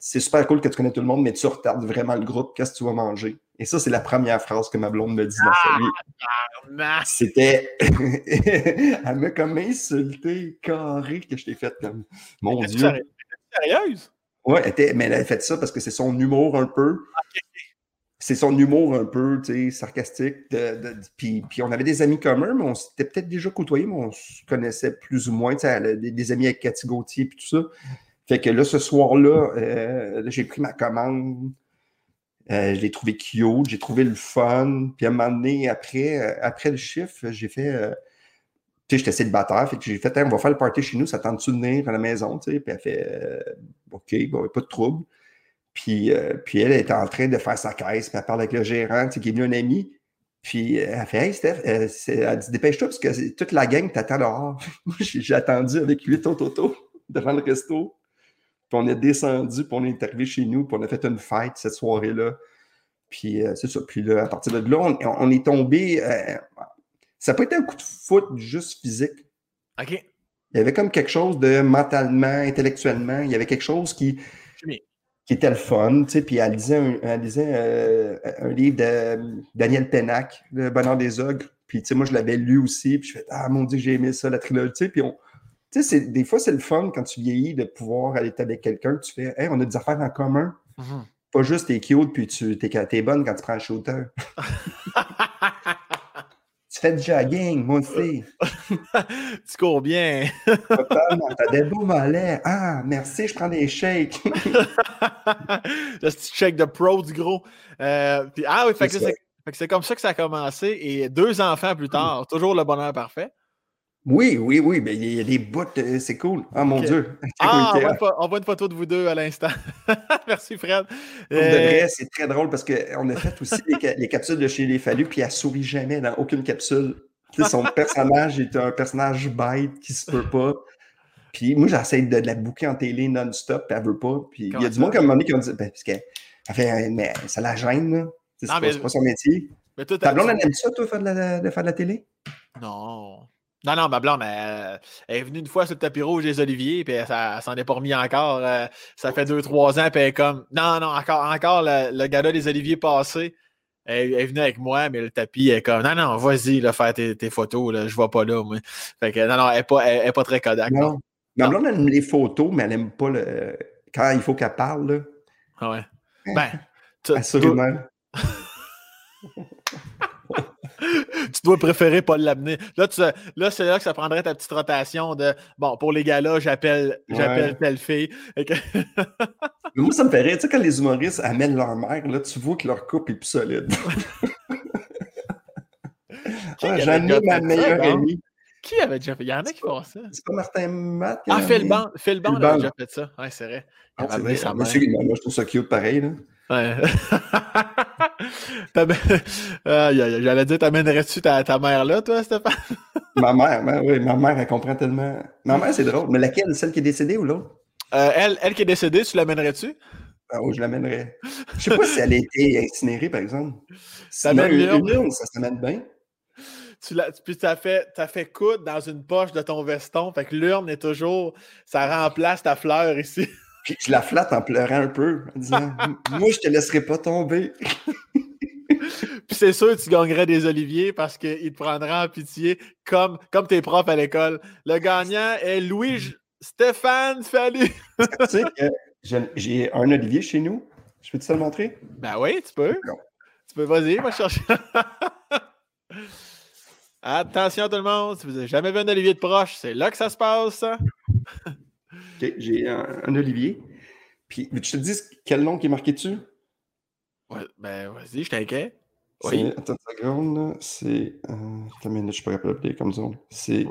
C'est super cool que tu connais tout le monde, mais tu retardes vraiment le groupe, qu'est-ce que tu vas manger? Et ça, c'est la première phrase que ma blonde me dit dans sa vie. C'était. elle m'a comme insulté, carré, que je t'ai fait comme. Mon Dieu. Sérieuse? Oui, mais elle a fait ça parce que c'est son humour un peu. C'est son humour un peu, tu sais, sarcastique. puis, on avait des amis communs, mais on s'était peut-être déjà côtoyés, mais on se connaissait plus ou moins. Tu sais, des, des, amis avec Cathy Gauthier puis tout ça. Fait que là, ce soir-là, euh, j'ai pris ma commande. Euh, je l'ai trouvé cute, j'ai trouvé le fun. Puis à un moment donné, après, euh, après le chiffre, j'ai fait tu sais, j'étais célibataire, fait que j'ai fait, on va faire le party chez nous, ça tente-tu de venir à la maison, tu sais, puis elle fait, euh, OK, pas de trouble. Puis, euh, puis elle était en train de faire sa caisse, puis elle parle avec le gérant, tu sais, qui est venu un ami. Puis elle fait, hey Steph, elle, dit, dépêche-toi, parce que toute la gang t'attend dehors. j'ai attendu avec huit autres autos devant le resto. Puis on est descendu, puis on est arrivé chez nous, puis on a fait une fête cette soirée-là. Puis euh, c'est ça. Puis là, à partir de là, on, est tombé ça n'a pas été un coup de foot juste physique. OK. Il y avait comme quelque chose de mentalement, intellectuellement, il y avait quelque chose qui, qui était le fun. Tu sais, puis elle lisait, un, elle lisait euh, un livre de Daniel Pennac, Le bonheur des ogres. Puis tu sais, moi, je l'avais lu aussi. Puis je fais Ah mon Dieu, j'ai aimé ça, la trilogie. Tu sais, puis on. Tu sais, des fois, c'est le fun quand tu vieillis de pouvoir aller avec quelqu'un. Tu fais Hey, on a des affaires en commun. Mm-hmm. Pas juste t'es cute puis tu es, bonne quand tu prends le shooter. Du jogging, moi aussi. tu cours bien. Totalement. T'as des beaux mollets. Ah, merci, je prends des shakes. Le petit shake de pro du gros. Euh, ah oui, c'est comme ça que ça a commencé. Et deux enfants plus tard, toujours le bonheur parfait. Oui, oui, oui, mais il y a des bouts, c'est cool. Ah mon Dieu. Ah, on voit, une photo de vous deux à l'instant. Merci Fred. Euh, c'est très drôle parce qu'on a fait aussi les, capsules de chez Les Fallus, puis elle sourit jamais dans aucune capsule. son personnage est un personnage bête qui se peut pas. Puis moi, j'essaie de, la bouquer en télé non-stop, puis elle veut pas. Puis il y a du monde comme Monique qui ont dit, ben, parce qu'elle fait, mais ça la gêne, là. C'est pas, son métier. Mais toi, Ta blonde, elle aime ça, toi, faire de de faire de la télé? Non. Non, non, ma blonde, elle, est venue une fois sur le tapis rouge des Oliviers, puis ça, s'en est pas remis encore. Euh, ça fait deux, trois ans, puis elle est comme, non, non, encore, encore le, le gars des Oliviers passé. Elle, est venue avec moi, mais le tapis est comme, non, non, vas-y, faire tes, tes photos, là, je vois pas là, moi. Fait que, non, non, elle est pas, elle, est pas très Kodak. Non. Ma blonde, elle aime les photos, mais elle aime pas le. Quand il faut qu'elle parle, là. Ah ouais. Ben, Assurément. tu dois préférer pas l'amener. Là, là c'est là que ça prendrait ta petite rotation de bon, pour les gars-là, j'appelle j'appelle telle fille. moi, ça me fait rire. Tu sais, quand les humoristes amènent leur mère, là, tu vois que leur couple est plus solide. ah, J'en ai ma meilleure amie. Qui avait déjà fait? Il y en a qui font ça. C'est pas Martin Matt. Ah, Phil Band. Phil Band avait déjà fait ça. Ouais, c'est vrai. Ah, c'est vrai. Moi, je trouve ça cute pareil. Là. Ouais. J'allais dire, t'amènerais-tu ta, ta mère là, toi, Stéphane? ma mère, ben oui, ma mère, elle comprend tellement. Ma mère, c'est drôle. Mais laquelle? Celle qui est décédée ou l'autre? Euh, elle, elle qui est décédée, tu l'amènerais-tu? Ah oui, je l'amènerais. Je sais pas si elle a été incinérée, par exemple. Ça une, une ça s'amène bien. Tu puis tu as fait, as fait coudre dans une poche de ton veston. Fait que l'urne est toujours. Ça remplace ta fleur ici. Puis je la flatte en pleurant un peu, en disant Moi, je te laisserai pas tomber. Puis c'est sûr tu gagnerais des oliviers parce qu'il te prendra en pitié comme, comme tes profs à l'école. Le gagnant est Louis Stéphane Fallu. tu sais que j'ai un olivier chez nous. Je peux te le montrer? Ben oui, tu peux. Tu peux, vas-y, moi chercher. Attention tout le monde, si vous n'avez jamais vu un olivier de proche, c'est là que ça se passe. OK, j'ai un, olivier. Puis, tu te dis quel nom qui est marqué dessus? Ouais, ben, vas-y, je t'inquiète. Oui. Attends une seconde, c'est. Euh, attends une je peux pas l'appeler comme ça. C'est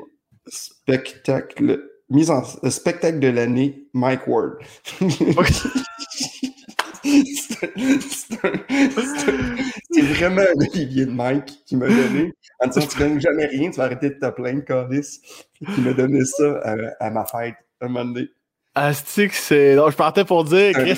spectacle. Mise en euh, spectacle de l'année, Mike Ward. c'est vraiment un Olivier de Mike qui m'a donné. En disant, tu gagnes jamais rien, tu vas arrêter de te plaindre, Carlis. Qui m'a donné ça à, ma fête un moment donné. Astic, c'est. je partais pour dire, Chris,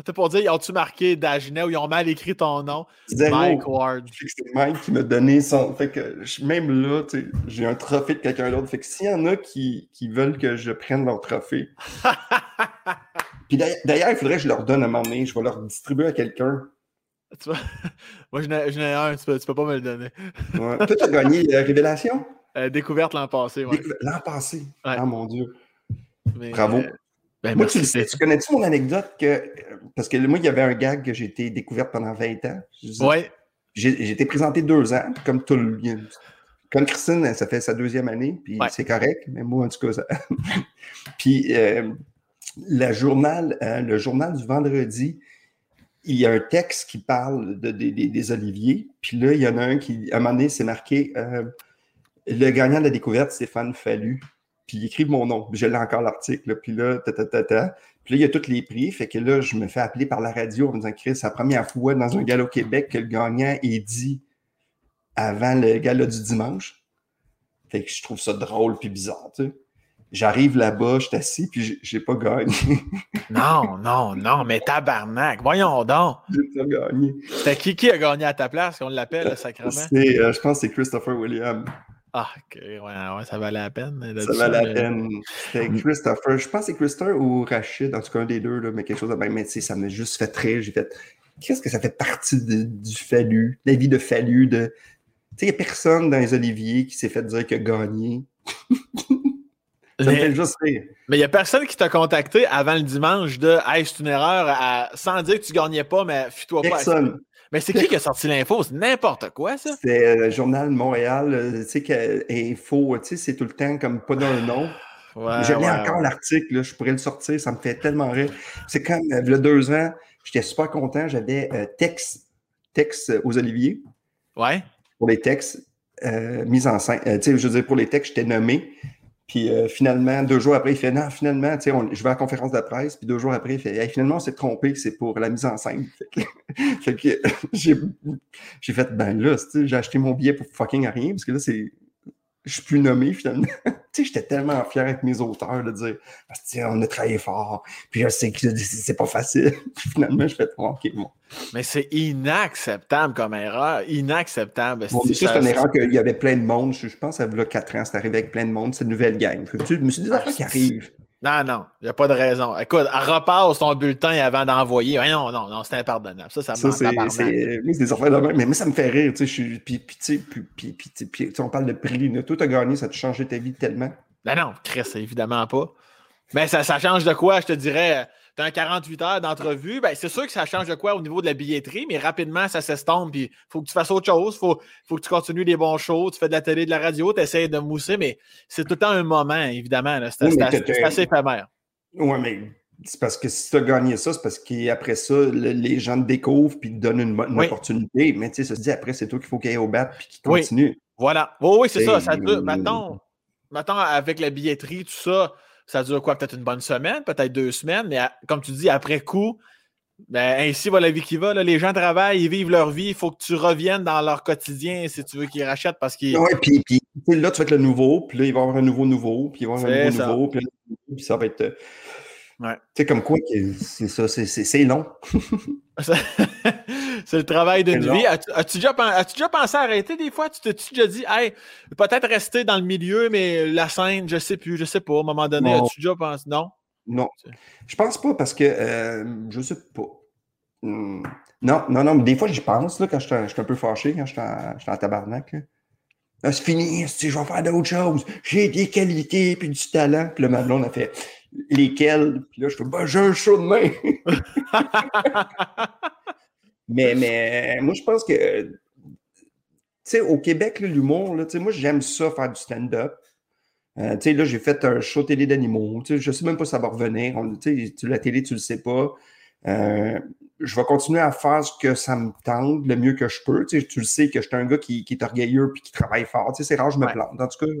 c'était pour dire, ils ont-tu marqué Dagenet ou ils ont mal écrit ton nom? Mike Ward. C'est Mike qui m'a donné son. Fait que même là, j'ai un trophée de quelqu'un d'autre. Fait que s'il y en a qui, qui, veulent que je prenne leur trophée. Puis d'ailleurs, il faudrait que je leur donne à un moment donné. Je vais leur distribuer à quelqu'un. Moi, j'en ai, un, tu peux, peux pas me le donner. ouais. Toi, tu as gagné la Révélation? Euh, découverte l'an passé, oui. L'an passé? Ah, mon Dieu. Bravo. Euh, ben, moi, tu, tu connais-tu mon anecdote que. Parce que moi, il y avait un gag que j'ai été découverte pendant 20 ans. Oui. J'ai été présenté deux ans, comme tout le. Comme Christine, ça fait sa deuxième année, puis c'est correct, mais moi, en tout cas, ça. puis euh, la journal, euh, le journal du vendredi, il y a un texte qui parle de, des oliviers, puis là, il y en a un qui, à un moment donné, c'est marqué euh, le gagnant de la découverte, Stéphane Fallu puis il écrit mon nom. Je l'ai encore l'article. Puis là, ta, ta, ta, ta, Puis là, il y a tous les prix. Fait que là, je me fais appeler par la radio en me disant, Chris, c'est la première fois dans un gala au Québec que le gagnant est dit avant le gala du dimanche. Fait que je trouve ça drôle puis bizarre, tu sais. J'arrive là-bas, je suis assis, puis j'ai pas gagné. non, non, non, mais tabarnak, voyons donc. J'ai pas gagné. C'était qui qui a gagné à ta place, qu'on l'appelle, le sacrement? Euh, je pense que c'est Christopher Williams. Ah, ok, ouais, ça valait la peine. Ça valait la peine. C'était Christopher, je pense que c'est Christopher ou Rachid, en tout cas un des deux, là, mais quelque chose de même. Mais tu sais, ça m'a juste fait très. J'ai fait. Qu'est-ce que ça fait partie du fallu, la vie de fallu, de. Tu sais, il n'y a personne dans les Oliviers qui s'est fait dire qu'il a gagné. ça me fait juste rire. Mais il n'y a personne qui t'a contacté avant le dimanche de Hey, c'est une erreur, sans dire que tu gagnais pas, mais fuis-toi pas. Personne. Mais c'est qui qui a sorti l'info? C'est n'importe quoi, ça? C'est euh, le Journal Montréal. Euh, tu sais, que info, tu sais, c'est tout le temps comme pas dans le nom. Ouais, encore l'article, je pourrais le sortir, ça me fait tellement rire. C'est comme, euh, il y a deux ans, j'étais super content, j'avais texte, texte aux Oliviers. Ouais. Pour les textes mis en scène. tu sais, je veux dire, pour les textes, j'étais nommé. Puis euh, finalement, deux jours après, il fait non, finalement, tu sais, je vais à la conférence de presse. Puis deux jours après, il fait finalement, on s'est trompé, c'est pour la mise en scène. Fait que, j'ai, fait ben là, j'ai acheté mon billet pour fucking rien parce que là, c'est je suis plus nommé finalement. tu sais, j'étais tellement fier avec mes auteurs de dire on a travaillé fort, puis je sais que c'est pas facile. finalement, je fais OK, bon. Mais c'est inacceptable comme erreur. Inacceptable. c'est une erreur qu'il y avait plein de monde. Je, pense que ça a 4 ans, c'est arrivé avec plein de monde, c'est une nouvelle gang. Je me suis dit, des qui arrivent. Non, non, il n'y a pas de raison. Écoute, repasse ton bulletin avant d'envoyer. Non, non, non, c'est impardonnable. Ça, ça, ça c'est, c'est, des affaires de même. Mais moi, ça me fait rire. Tu sais, puis, puis, puis, puis, puis, on parle de prix. Toi, tu as gagné, ça te changé ta vie tellement. Ben non, Chris, évidemment pas. Mais ça, ça change de quoi, je te dirais? Tu as 48 heures d'entrevue, ben, c'est sûr que ça change de quoi au niveau de la billetterie, mais rapidement, ça s'estompe. Il faut que tu fasses autre chose. Il faut, faut que tu continues des bons shows. Tu fais de la télé, de la radio, tu essaies de mousser, mais c'est tout le temps un moment, évidemment. C'est assez, éphémère. Oui, mais c'est parce que si tu as gagné ça, c'est parce qu'après ça, les gens te découvrent puis te donnent une, opportunité. Mais tu sais, ça se dit après, c'est toi qu'il faut qu'il aille au bat puis qu'il continue. Voilà. Oui, oui, c'est ça. ça maintenant, maintenant, avec la billetterie, tout ça, ça dure quoi? Peut-être une bonne semaine, peut-être deux semaines, mais comme tu dis, après coup, ben, ainsi va la vie qui va. Les gens travaillent, ils vivent leur vie. Il faut que tu reviennes dans leur quotidien si tu veux qu'ils rachètent parce qu'ils. Oui, puis, puis là, tu vas être le nouveau, puis là, il va y avoir un nouveau nouveau, puis il va y avoir un nouveau nouveau, puis, puis ça va être. Ouais. Tu sais, comme quoi, c'est ça, c'est long. c'est le travail d'une vie. As-tu déjà, déjà, pensé à arrêter des fois? Tu t'es déjà dit, hey, peut-être rester dans le milieu, mais la scène, je sais plus, je sais pas. À un moment donné, as-tu déjà pensé? Non? Non. Je pense pas parce que euh, je sais pas. Hmm. Non, non, non, mais des fois, j'y pense là, quand je suis un peu fâché, quand je suis en, tabarnak. c'est fini, je vais faire d'autres choses. J'ai des qualités puis du talent. Puis le Madelon a fait lesquels. Puis là, je fais, bah, j'ai un show de main. mais, mais moi, je pense que, tu sais, au Québec, l'humour, moi, j'aime ça, faire du stand-up. Euh, tu sais, là, j'ai fait un show télé d'animaux. Je ne sais même pas si ça va revenir. Tu sais, la télé, tu ne le sais pas. Euh, je vais continuer à faire ce que ça me tente le mieux que je peux. Tu, sais, tu le sais que je suis un gars qui, est orgueilleux et qui travaille fort. Tu sais, c'est rare, je me plante. En tout cas.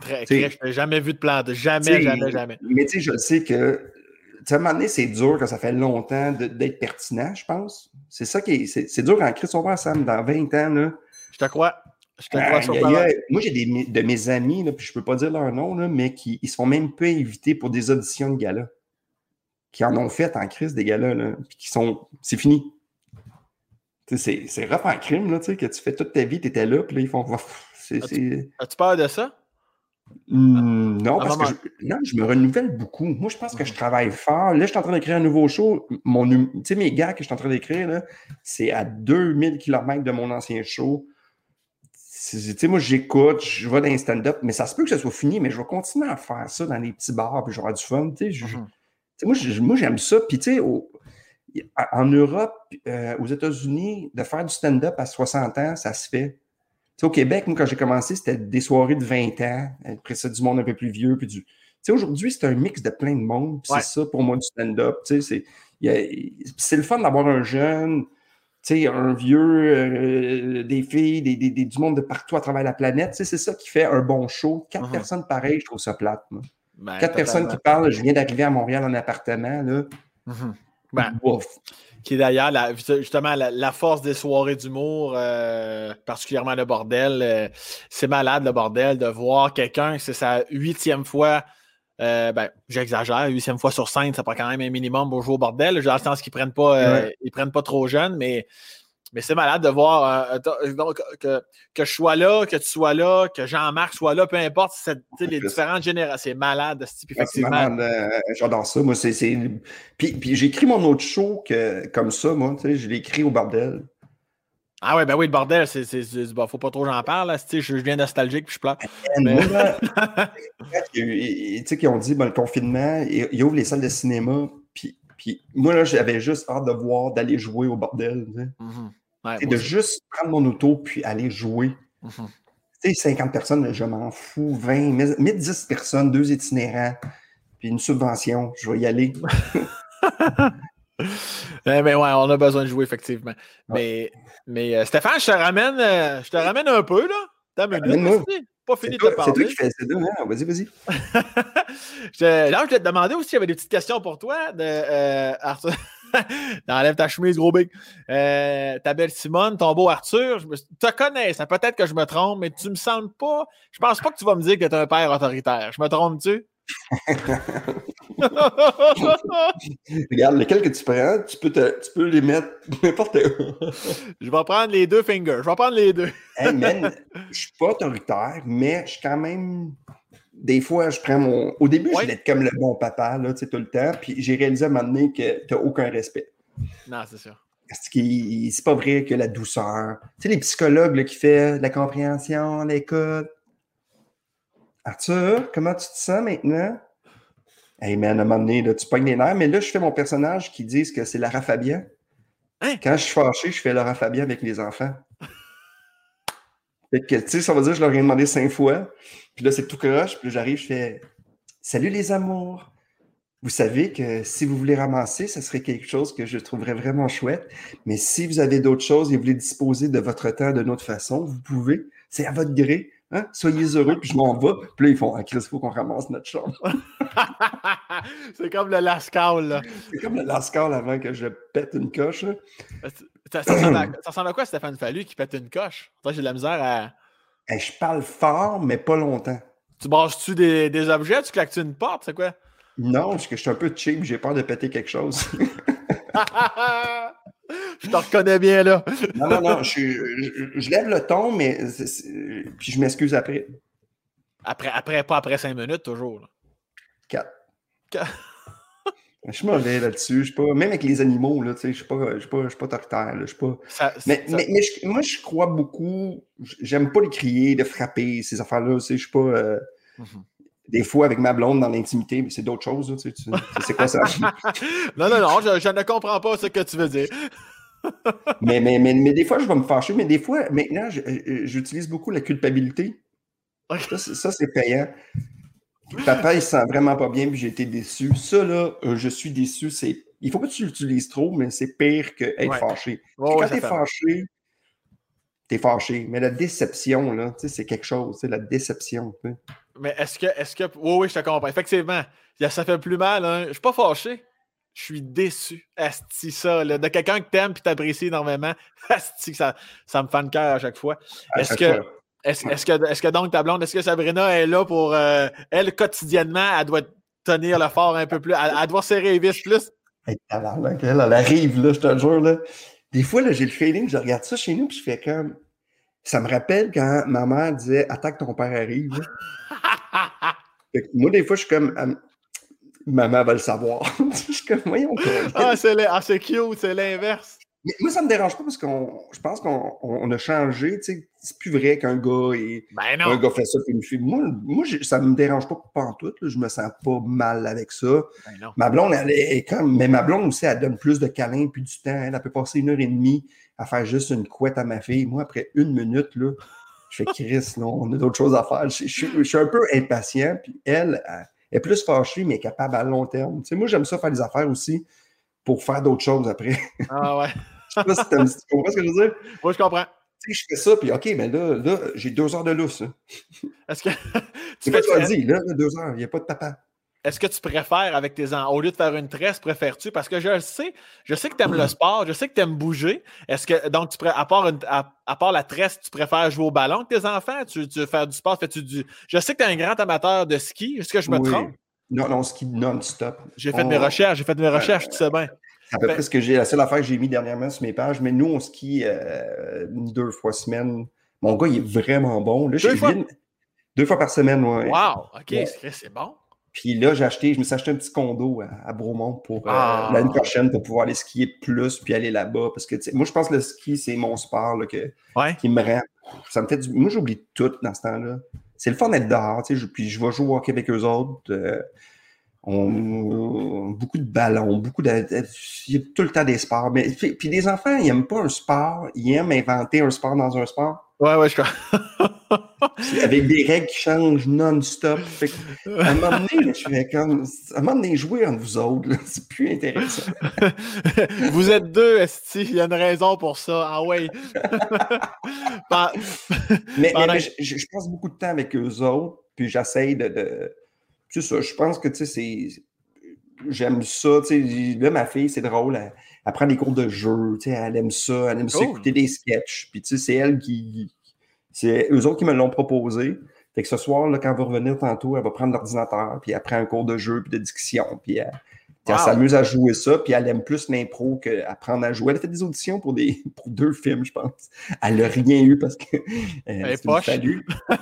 Très, très, je n'ai jamais vu de plante. Jamais, jamais, jamais. Mais tu sais, je sais que. À un moment donné, c'est dur quand ça fait longtemps d'être pertinent, je pense. C'est ça qui est. C'est dur quand Chris va Sam, dans 20 ans. Là. Je te crois. Je te crois sur Moi, j'ai des de mes amis, là, puis je ne peux pas dire leur nom, là, mais qui ils se font même pas inviter pour des auditions de gala qui en ont fait en crise des gars-là, puis qui sont. C'est fini. C'est, c'est rough en crime, là, que tu fais toute ta vie, tu étais là, puis là, ils font. As-tu, as-tu peur de ça? Mmh, non, parce que je, non, je me renouvelle beaucoup. Moi, je pense que je travaille fort. Là, je suis en train d'écrire un nouveau show. Mon, tu sais, mes gars que je suis en train d'écrire, c'est à 2000 km de mon ancien show. Tu sais, moi, j'écoute, je vais dans un stand-up, mais ça se peut que ce soit fini, mais je vais continuer à faire ça dans les petits bars, puis j'aurai du fun. Tu sais, mmh moi, j'aime ça. Puis, tu sais, en Europe, euh, aux États-Unis, de faire du stand-up à 60 ans, ça se fait. Sais, au Québec, moi, quand j'ai commencé, c'était des soirées de 20 ans. Après ça, du monde un peu plus vieux. Puis du... aujourd'hui, c'est un mix de plein de monde. C'est ça pour moi du stand-up. C'est le fun d'avoir un jeune, un vieux, euh, des filles, des, des, du monde de partout à travers la planète. C'est ça qui fait un bon show. Quatre uh-huh. personnes pareilles, je trouve ça plate. Ben, Quatre personnes qui parlent, je viens d'arriver à Montréal en appartement. Là. Mhm. Ben, qui est d'ailleurs justement la, force des soirées d'humour, euh, particulièrement le bordel. Euh, c'est malade le bordel de voir quelqu'un, c'est sa huitième fois. Euh, ben, j'exagère, huitième fois sur scène, ça prend quand même un minimum pour jouer au bordel. J'ai le sens qu'ils prennent pas, ils prennent pas trop jeunes, mais mais c'est malade de voir euh, euh, que, que, je sois là, que tu sois là, que Jean-Marc soit là, peu importe les différentes générations. C'est malade, effectivement. Euh, j'adore ça. Moi, c'est. Puis, puis j'ai écrit mon autre show que, comme ça, moi. Je l'ai écrit au bordel. Ah ouais, ben oui, le bordel, c'est. Bon, faut pas trop j'en parle. Là, je viens nostalgique puis je pleure. tu sais, qui ont dit, ben, le confinement, ils ouvrent les salles de cinéma. Puis, moi, là, j'avais juste hâte de voir, d'aller jouer au bordel. Mm-hmm et de juste prendre mon auto puis aller jouer. Mhm. Tu sais, 50 personnes, je m'en fous. 20, mais 10 personnes, deux itinérants, puis une subvention, je vais y aller. mais, ouais, on a besoin de jouer, effectivement. Mais, mais euh, Stéphane, je te ramène, euh, je te ramène un peu, là. T'as minute, pas fini de te parler. C'est toi qui fais ça, hein? Vas-y, vas-y. là, je vais te demander aussi, avait des petites questions pour toi de euh, Arthur. Enlève ta chemise, gros big. Euh, ta belle Simone, ton beau Arthur, je te connais, ça peut-être que je me trompe, mais tu me sembles pas. Je pense pas que tu vas me dire que tu es un père autoritaire. Je me trompe-tu? Regarde, lesquels que tu prends, tu peux, tu peux les mettre n'importe où. je vais prendre les deux fingers. Je vais prendre les deux. hey man, je suis pas autoritaire, mais je suis quand même des fois, je prends mon. Au début, je voulais être comme le bon papa, là, tu sais, tout le temps. Puis j'ai réalisé à un moment donné que tu n'as aucun respect. Non, c'est sûr. Parce que c'est pas vrai que la douceur. Tu sais, les psychologues là, qui font la compréhension, l'écoute. Arthur, comment tu te sens maintenant? Hey man, à un moment donné, là, tu pognes les nerfs, mais là, je fais mon personnage qui dit que c'est Lara Fabian. Hein? Quand je suis fâché, je fais Lara Fabian avec les enfants. Fait que, tu sais, ça veut dire que je leur ai demandé cinq fois. Puis là, c'est tout croche. Puis j'arrive, je fais Salut les amours. Vous savez que si vous voulez ramasser, ce serait quelque chose que je trouverais vraiment chouette. Mais si vous avez d'autres choses et vous voulez disposer de votre temps d'une autre façon, vous pouvez. C'est à votre gré. Hein? Soyez heureux, puis je m'en vais. Puis là, ils font Ah, Chris, il faut qu'on ramasse notre chambre. c'est comme le Lascal, là. C'est comme le Lascal avant que je pète une coche. Ça, ressemble à, quoi, Stéphane Fallu, qui pète une coche? Toi, j'ai de la misère à je parle fort, mais pas longtemps. Tu branches-tu des, des, objets? Tu claques-tu une porte? C'est quoi? Non, parce que je suis un peu cheap, j'ai peur de péter quelque chose. je te reconnais bien là. non, non, non, je, lève le ton, mais puis je m'excuse après. Après, après, pas après cinq minutes, toujours. Quatre. Quatre. Je suis mauvais là-dessus. Je pas, même avec les animaux, là, je ne suis pas, je suis pas, je suis pas Je suis pas... mais, mais, moi, je crois beaucoup. J'aime pas les crier, de frapper, ces affaires-là. Je suis pas. Euh, mhm. Des fois avec ma blonde dans l'intimité, mais c'est d'autres choses. Tu c'est quoi ça? non, non, non, je, ne comprends pas ce que tu veux dire. mais, mais, mais, mais, des fois, je vais me fâcher, mais des fois, maintenant, j'utilise beaucoup la culpabilité. Ça, c'est payant. Papa, il se sent vraiment pas bien, puis j'ai été déçu. Ça, là, euh, je suis déçu. C'est... Il faut pas que tu l'utilises trop, mais c'est pire qu'être fâché. quand tu es fâché, tu es fâché. Mais la déception, là, c'est quelque chose. C'est la déception. Mais est-ce que, est-ce que. Oui, oui, je te comprends. Effectivement, ça fait plus mal. Hein. Je suis pas fâché. Je suis déçu. Asti, ça, là, de quelqu'un que t'aimes et t'apprécies énormément. Asti, ça, ça me fait le cœur à chaque fois. est-ce que. Est-ce, que, est que donc ta blonde, est-ce que Sabrina est là pour. Euh, elle, quotidiennement, elle doit tenir le fort un peu plus. Elle, doit serrer les vis plus? elle, elle, arrive, là, je te jure. Là. Des fois, là, j'ai le feeling, je regarde ça chez nous, puis je fais comme. Ça me rappelle quand ma mère disait Attaque ton père arrive. moi, des fois, je suis comme Maman va le savoir. je suis comme Voyons. ah, c'est, ah, c'est cute, c'est l'inverse. Mais moi, ça me dérange pas parce que je pense qu'on a changé. C'est plus vrai qu'un gars et ben un gars fait ça puis une fille. Moi, moi ça me dérange pas en tout. Je me sens pas mal avec ça. Ben ma blonde, elle est comme. Mais ma blonde aussi, elle donne plus de câlins puis du temps. Elle, peut passer une heure et demie à faire juste une couette à ma fille. Moi, après une minute, là, je fais Chris, non, on a d'autres choses à faire. Je, suis un peu impatient, puis elle, elle, est plus fâchée, mais capable à long terme. Moi, j'aime ça faire des affaires aussi pour faire d'autres choses après. Ah ouais. je sais pas si tu comprends ce que je veux dire? Oui, je comprends. Tu sais, je fais ça, puis OK, mais là, là j'ai deux heures de lousse. Est-ce que. tu fais ça dit, là, deux heures, il n'y a pas de papa. Est-ce que tu préfères avec tes enfants, au lieu de faire une tresse, préfères-tu? Parce que je sais, je sais que tu aimes le sport, je sais que tu aimes bouger. Est-ce que, donc, tu à, part à, part la tresse, tu préfères jouer au ballon avec tes enfants? Tu, veux faire du sport? Fais-tu du. Je sais que tu es un grand amateur de ski. Est-ce que je me trompe? Non, non, ski non-stop. J'ai fait mes recherches, j'ai fait mes recherches, tu sais bien. C'est à peu près ce que j'ai, la seule affaire que j'ai mis dernièrement sur mes pages, mais nous, on skie euh, deux fois semaine. Mon gars, il est vraiment bon. deux, fois? deux fois par semaine, oui. Wow, OK, c'est bon. Puis là, j'ai acheté, je me suis acheté un petit condo à, Bromont pour euh, ah. l'année prochaine pour pouvoir aller skier plus puis aller là-bas. Parce que moi, je pense que le ski, c'est mon sport que, qui me rend. Ça me fait du... Moi, j'oublie tout dans ce temps-là. C'est le fun d'être dehors, sais, puis je vais jouer au avec eux autres. Euh, on, beaucoup de ballons, beaucoup de, Il y a tout le temps des sports. Mais, puis, puis les enfants, ils n'aiment pas un sport, ils aiment inventer un sport dans un sport. Ouais, ouais, je crois. avec des règles qui changent non-stop. À un moment donné, je fais comme. À un moment donné, jouer entre vous autres, c'est plus intéressant. vous êtes deux, Esti. Il y a une raison pour ça. Ah ouais. mais, je, passe beaucoup de temps avec eux autres, puis j'essaye de. de... C'est ça, je pense que, tu sais, c'est. J'aime ça, tu sais. Là, ma fille, c'est drôle. Elle, elle prend des cours de jeu, elle aime ça, elle aime ça écouter des sketchs. Puis tu sais, c'est elle qui. C'est eux autres qui me l'ont proposé. Fait que ce soir, là, quand elle va revenir tantôt, elle va prendre l'ordinateur, puis elle prend un cours de jeu, puis de discussion, puis elle, s'amuse à jouer ça, puis elle aime plus l'impro qu'apprendre à jouer. Elle a fait des auditions pour, des, pour deux films, je pense. Elle n'a rien eu parce que. Euh, elle est Salut.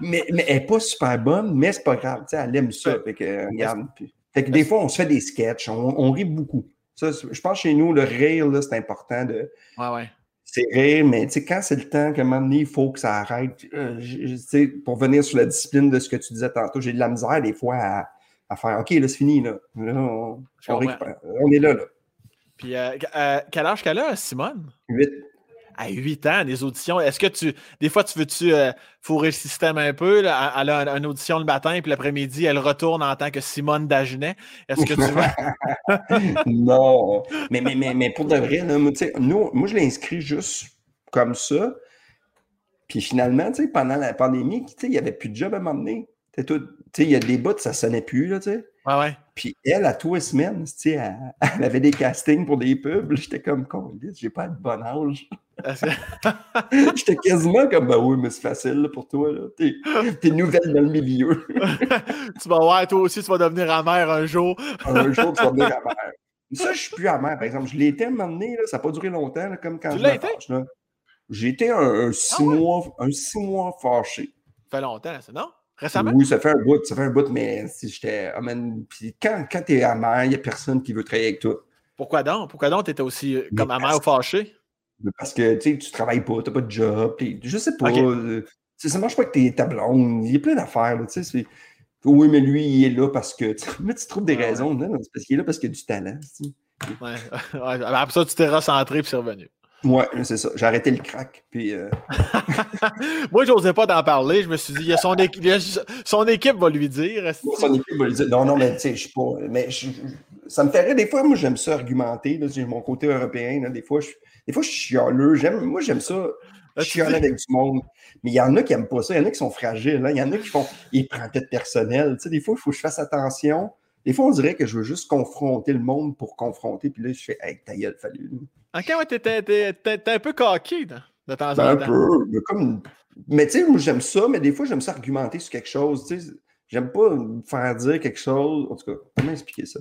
mais, mais elle n'est pas super bonne, mais c'est pas grave. Elle aime ça. Fait que, regarde, puis... Fait que des fois, on se fait des sketchs, on, rit beaucoup. Ça, je pense chez nous, le rire, c'est important de. Ouais, ouais. C'est rire, mais quand c'est le temps qu'à un moment donné, il faut que ça arrête. Euh, pour venir sur la discipline de ce que tu disais tantôt, j'ai de la misère des fois à, faire OK, là, c'est fini. Là. on, est là. là. Puis, euh, euh, quel âge qu'elle a, Simone? 8 à 8 ans, des auditions. Est-ce que tu. Des fois, tu veux-tu euh, fourrer le système un peu? Elle a une audition le matin, puis l'après-midi, elle retourne en tant que Simone Dagenet. Est-ce que tu veux? non. Mais, mais, mais, mais, pour de vrai, nous, moi, je l'ai inscrit juste comme ça. Puis finalement, pendant la pandémie, il n'y avait plus de job à m'emmener. Il y a des bouts, ça sonnait plus. Là, sais. Ouais, ouais. Puis elle, à tous les semaines, elle, elle, avait des castings pour des pubs. J'étais comme, j'ai pas de bon âge. J'étais quasiment comme, ben oui, mais c'est facile pour toi. T'es, es nouvelle dans le milieu. tu vas voir, toi aussi, tu vas devenir amère un jour. un jour, tu vas devenir amère. Ça, je suis plus amère, par exemple. Je l'ai été à un moment donné, là, ça n'a pas duré longtemps, comme quand tu je l'as été? J'ai été un, six ah mois, un six mois fâché. Ça fait longtemps, c'est non? Récemment? Oui, ça fait un bout, ça fait un bout, mais si j'étais. Oh quand, quand tu es amer, il n'y a personne qui veut travailler avec toi. Pourquoi donc? Pourquoi donc tu étais aussi euh, comme amer ou fâché? Parce que tu ne travailles pas, tu n'as pas de job. Je sais pas. Euh, Ça marche pas que t'es ta blonde. Il y a plein d'affaires, tu sais. Oui, mais lui, il est là parce que. Mais tu trouves des raisons. Non, c'est parce qu'il est là parce qu'il a du talent. Ouais. Après ça, tu t'es recentré puis c'est revenu. Ouais, c'est ça. J'ai arrêté le crack. Puis, euh... Moi, j'osais pas t'en parler. Je me suis dit, il y a son, équipe, son équipe va lui dire. son équipe va lui dire. Non, non, mais tu sais, je suis pas. Mais ça me ferait des fois, moi, j'aime ça argumenter. J'ai mon côté européen. Là, des fois, je, des fois, je suis chialeux. Moi, j'aime ça. Je chiale avec du monde. Mais il y en a qui n'aiment pas ça. Il y en a qui sont fragiles. Hein. Il y en a qui font. Ils prennent peut-être personnel. Tu sais, des fois, il faut que je fasse attention. Des fois, on dirait que je veux juste confronter le monde pour confronter. Puis là, je fais, hey, ta gueule, fallu. Ok, ouais, t'es un peu coquille de temps en ben, temps. Un peu. Mais, comme... mais tu sais, moi, j'aime ça, mais des fois, j'aime ça argumenter sur quelque chose. Tu sais, j'aime pas faire dire quelque chose. En tout cas, comment expliquer ça?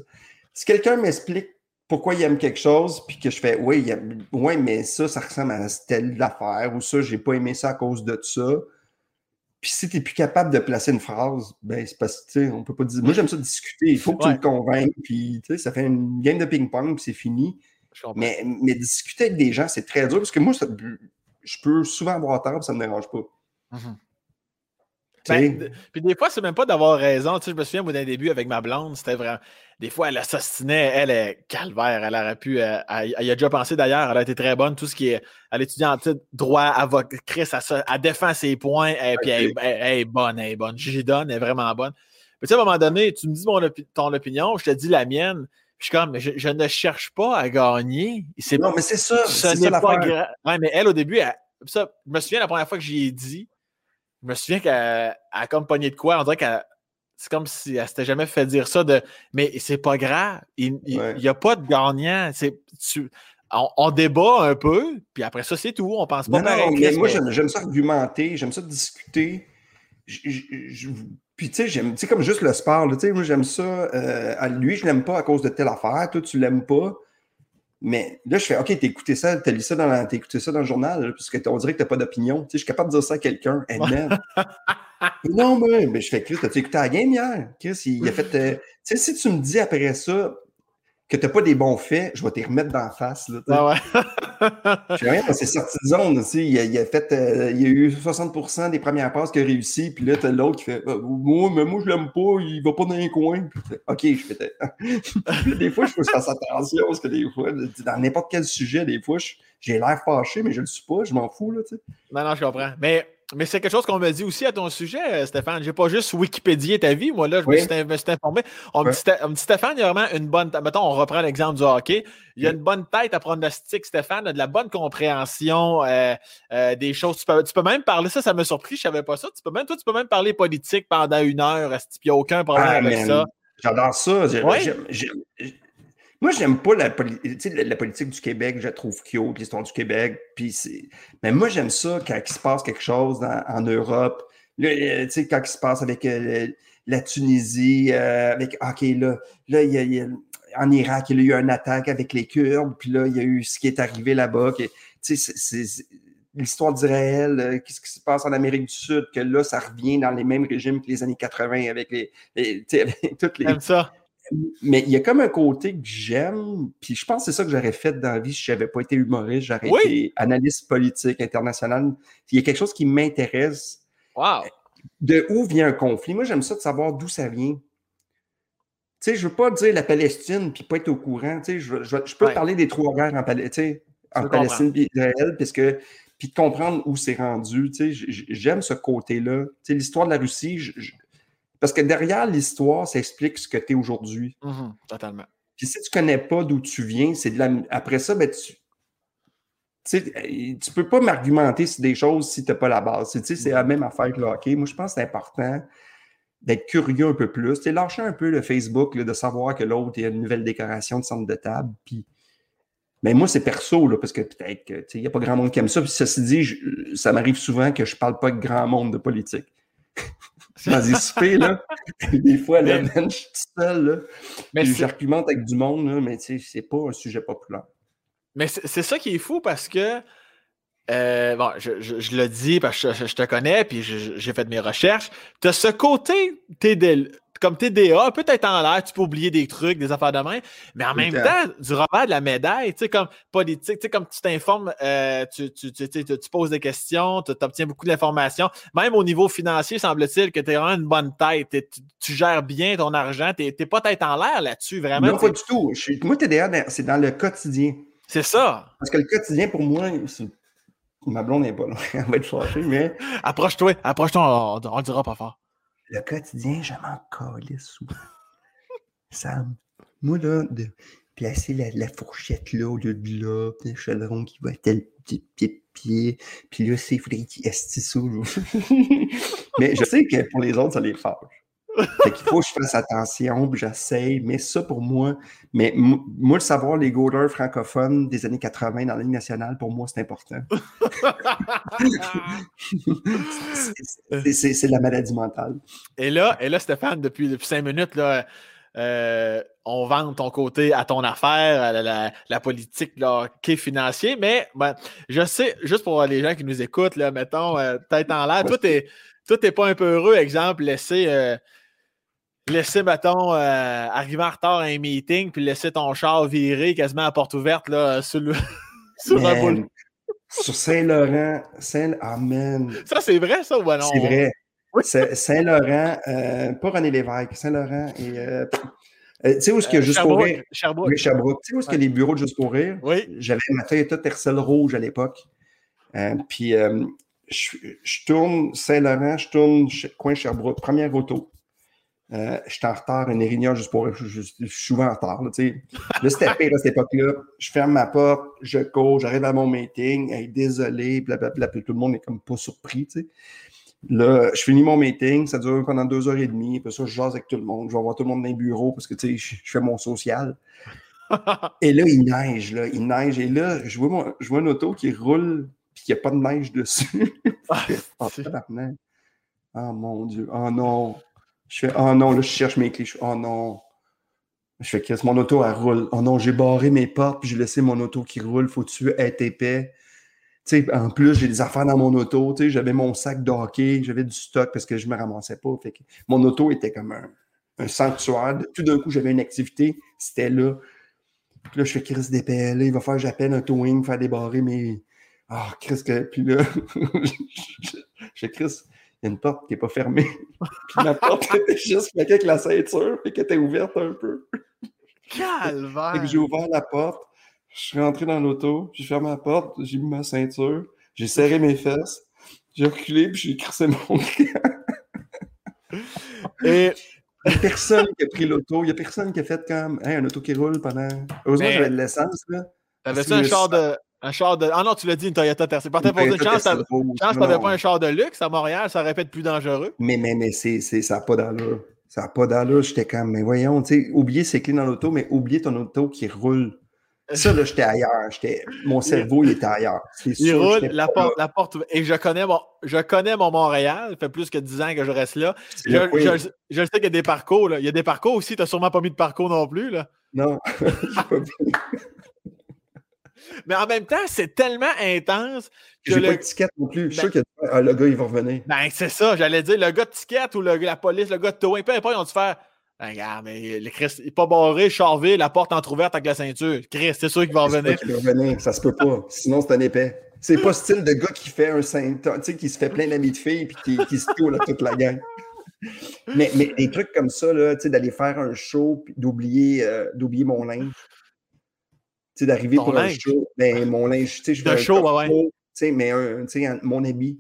Si quelqu'un m'explique pourquoi il aime quelque chose, puis que je fais, oui, ouais, mais ça, ça ressemble à telle affaire, ou ça, j'ai pas aimé ça à cause de ça puis si tu n'es plus capable de placer une phrase, ben c'est parce que, tu sais, on peut pas dire. Moi, j'aime ça discuter. Il faut que tu le convainques, puis, tu sais, ça fait une game de ping-pong, puis c'est fini. Mais, mais, discuter avec des gens, c'est très dur, parce que moi, je peux souvent avoir tort, ça ne me dérange pas. Mm-hmm. Ben, puis des fois, c'est même pas d'avoir raison. Tu sais, je me souviens, d'un début, avec ma blonde, c'était vraiment. Des fois, elle assassinait, elle est calvaire. Elle aurait pu. Euh, elle, y a déjà pensé d'ailleurs, elle a été très bonne. Tout ce qui est. Elle étudie en droit, avocat. Chris, elle, elle, défend ses points, et puis elle, est bonne, elle est bonne. J'y donne, elle est vraiment bonne. Mais tu sais, à un moment donné, tu me dis mon ton opinion, je te dis la mienne. Je suis comme, je, je ne cherche pas à gagner. Non, mais c'est ça. Ce n'est pas grave. Ouais, mais elle, au début, ça, je me souviens la première fois que j'y ai dit, je me souviens qu'elle a comme pogné de quoi. On dirait qu'elle. C'est comme si elle s'était jamais fait dire ça de Mais c'est pas grave. Il n'y a pas de gagnant. Tu, on, débat un peu, puis après ça, c'est tout. On pense pas pareil. Non, mais moi, j'aime ça argumenter, j'aime ça discuter. Puis, tu sais, j'aime, tu sais, comme juste le sport, tu sais, moi, j'aime ça. Euh, lui, je l'aime pas à cause de telle affaire. Toi, tu l'aimes pas. Mais là, je fais OK, t'as écouté ça, t'as lu ça dans as écouté ça dans le journal, parce qu'on dirait que t'as pas d'opinion. Tu sais, je suis capable de dire ça à quelqu'un. non, mais, mais je fais Chris, t'as-tu écouté la game hier? Chris, il, a fait. Euh, tu sais, si tu me dis après ça, que tu n'as pas des bons faits, je vais te remettre d'en face. Là, ah ouais. je rien, c'est sorti de zone. Il a, il, a fait, euh, il a eu 60% des premières passes qu'il a réussi, puis là, tu as l'autre qui fait ah, Moi, mais moi, je l'aime pas, il va pas dans les coins. OK, je fais Des fois, je faut que je fasse attention parce que des fois, dans n'importe quel sujet, des fois, j'ai l'air fâché, mais je le suis pas, je m'en fous. Là, non, non, je comprends. Mais mais c'est quelque chose qu'on me dit aussi à ton sujet, euh, Stéphane. J'ai pas juste Wikipédié ta vie. Moi, là, je me, suis, informé. On, me dit, Stéphane, il y a vraiment une bonne. Mettons, on reprend l'exemple du hockey. Il y a une bonne tête à pronostic, Stéphane, de la bonne compréhension euh, euh, des choses. Tu peux, même parler, ça, ça m'a surpris, je savais pas ça. Tu peux même, toi, tu peux même parler politique pendant une heure, il n'y a aucun problème ah, avec ça? J'adore ça. Moi, j'aime pas la, politique du Québec, je la trouve cute, l'histoire du Québec. Mais moi, j'aime ça quand il se passe quelque chose en Europe. Quand il se passe avec euh, la Tunisie, euh, avec OK, là, là y a, en Irak, il y a eu une attaque avec les Kurdes, puis là, il y a eu ce qui est arrivé là-bas. L'histoire d'Israël, euh, qu'est-ce qui se passe en Amérique du Sud, que là, ça revient dans les mêmes régimes que les années 80 avec les, toutes les, ça mais il y a comme un côté que j'aime, puis je pense que c'est ça que j'aurais fait dans la vie si je n'avais pas été humoriste, j'aurais été analyste politique international. Il y a quelque chose qui m'intéresse. Wow. De où vient un conflit? Moi, j'aime ça de savoir d'où ça vient. Tu sais, je veux pas dire la Palestine puis pas être au courant. Tu sais, je, peux parler des trois guerres en, en Palestine et Israël, puisque puis de comprendre où c'est rendu. Tu sais, j'aime ce côté-là. Tu sais, l'histoire de la Russie, je, parce que derrière l'histoire, ça explique ce que tu es aujourd'hui. Mm-hmm, totalement. Puis si tu ne connais pas d'où tu viens, c'est de la. Après ça, ben, tu. Tu ne peux pas m'argumenter sur des choses si tu n'as pas la base. C'est la même affaire que le hockey. Moi, je pense que c'est important d'être curieux un peu plus. Tu lâcher un peu le Facebook, de savoir que l'autre, il y a une nouvelle décoration de centre de table. Puis... Mais moi, c'est perso, là, parce que peut-être qu'il n'y a pas grand monde qui aime ça. Puis ceci dit, ça m'arrive souvent que je ne parle pas de grand monde de politique. Dans des soupers, là. des fois, là, je suis tout seul, là. Mais j'argumente avec du monde, là, mais tu sais, c'est pas un sujet populaire. Mais c'est ça qui est fou parce que, euh, bon, je, je, le dis parce que je, te connais, puis j'ai fait mes recherches. Tu as ce côté, comme TDA, peut-être en l'air, tu peux oublier des trucs, des affaires de main, mais en même temps, du revers de la médaille, tu sais, comme politique, tu sais, comme tu t'informes, euh, tu, tu, tu, tu, poses des questions, tu obtiens beaucoup d'informations. Même au niveau financier, semble-t-il que tu as vraiment une bonne tête, tu, gères bien ton argent, tu n'es pas tête en l'air là-dessus, vraiment. Non, pas du tout. moi, TDA, c'est dans le quotidien. C'est ça. Parce que le quotidien, pour moi, ma blonde n'est pas là. Elle va être fâchée, mais. Approche-toi, approche-toi, on, on, dira pas fort. Le quotidien, je m'en calisse souvent. Sam, moi, là, de placer la, fourchette là au lieu de là, puis le chaudron qui va tel pied pied pied, puis là, c'est, faudrait qu'il ça. mais je sais que pour les autres, ça les fâche. Fait qu'il faut que je fasse attention, puis j'essaye, mais ça pour moi, mais moi, le savoir les goalers francophones des années 80 dans la Ligue nationale, pour moi, c'est important. c'est la maladie mentale. Et là, et là Stéphane, depuis, depuis cinq minutes, là, euh, on vend ton côté à ton affaire, la, la, politique qui est financier, mais ben, je sais, juste pour les gens qui nous écoutent, là, mettons, euh, tête en l'air, tout est, tout est pas un peu heureux, exemple, laisser. Euh, laisser, mettons, euh, arriver en retard à un meeting, puis laisser ton char virer quasiment à porte ouverte là, sur, le, sur un boule. Sur Saint-Laurent, Saint Amen. Ça, c'est vrai, ça, ou non? C'est vrai. Saint-Laurent, euh, pas René Lévesque, Saint-Laurent et. Euh, tu sais où y a Juste pour rire? Sherbrooke. Oui, Sherbrooke. Tu sais où est-ce qu'il y a les bureaux de Juste pour rire? Oui. J'avais ma Toyota Tercel rouge à l'époque. puis je, je, tourne Saint-Laurent, je tourne coin Sherbrooke, première auto. Euh, je suis en retard, une réunion juste pour. Je, suis souvent en retard. Là, là c'était pire à cette époque-là. Je ferme ma porte, je cours, j'arrive à mon meeting, hey, désolé, blablabla, puis tout le monde est comme pas surpris. sais. Là, je finis mon meeting, ça dure pendant deux heures et demie, puis ça, je jase avec tout le monde. Je vais voir tout le monde dans les bureaux parce que je, je fais mon social. et là, il neige, là, il neige. Et là, je vois, mon, je vois une auto qui roule, puis qu'il n'y a pas de neige dessus. Ah, oh, mon Dieu, oh non. Je fais, oh non, là, je cherche mes clés. Je oh non. Je fais, qu'est-ce mon auto, elle roule. Oh non, j'ai barré mes portes, puis j'ai laissé mon auto qui roule. Faut-tu être épais? En plus, j'ai des affaires dans mon auto. J'avais mon sac de hockey, j'avais du stock parce que je ne me ramassais pas. Que mon auto était comme un, un sanctuaire. Tout d'un coup, j'avais une activité, c'était là. Puis là, je fais Chris. Là, il va faire, j'appelle un towing, faire débarrer mes. Oh, Chris, que. Puis là, je fais Chris il y a une porte qui n'est pas fermée. puis la porte était juste avec la ceinture, puis qui était ouverte un peu. Calvaire! J'ai ouvert la porte, je suis rentré dans l'auto, j'ai fermé la porte, j'ai mis ma ceinture, j'ai serré mes fesses, j'ai reculé, puis j'ai crissé mon Et il n'y a personne qui a pris l'auto, il n'y a personne qui a fait comme un auto qui roule pendant. Heureusement, j'avais de l'essence. là. T'avais-tu un char de. Un char de. Ah non, tu l'as dit, une Toyota Tercel. Partais pour une chance, chance tu n'avais pas un char de luxe à Montréal, ça aurait pu être plus dangereux. Mais, mais, mais c'est, ça n'a pas d'allure. Ça n'a pas d'allure. J'étais comme, mais voyons, tu sais, oublier ses clés dans l'auto, mais oublier ton auto qui roule. Ça, là, j'étais ailleurs. J'étais... Mon cerveau, il était ailleurs. il roule, la porte, la porte. Et je connais, mon, je connais mon Montréal. Ça fait plus que 10 ans que je reste là. Je, je, je, sais qu'il y a des parcours. Là. Il y a des parcours aussi. Tu n'as sûrement pas mis de parcours non plus. Là. Non. Mais en même temps, c'est tellement intense. Que J'ai pas de ticket non plus. Je suis ben sûr que ah, le gars, il va revenir. Ben, c'est ça, j'allais dire. Le gars de ticket ou la police, le gars de towing, peu importe, ils ont dû faire. Ben, regarde, mais le Christ, il n'est pas barré, charvé, la porte entrouverte avec la ceinture. Chris, c'est sûr qu'il va revenir. Il va revenir, ça se peut pas. Sinon, c'est un épais. C'est pas style de gars qui fait un ceinture, tu sais, qui se fait plein d'amis de filles et qui, qui se tourne toute la gang. Mais, mais des trucs comme ça, là, d'aller faire un show et d'oublier euh, d'oublier mon linge d'arriver pour un show, ben, mon linge, tu sais, je fais un show, ouais, Tu sais, mais un, mon habit.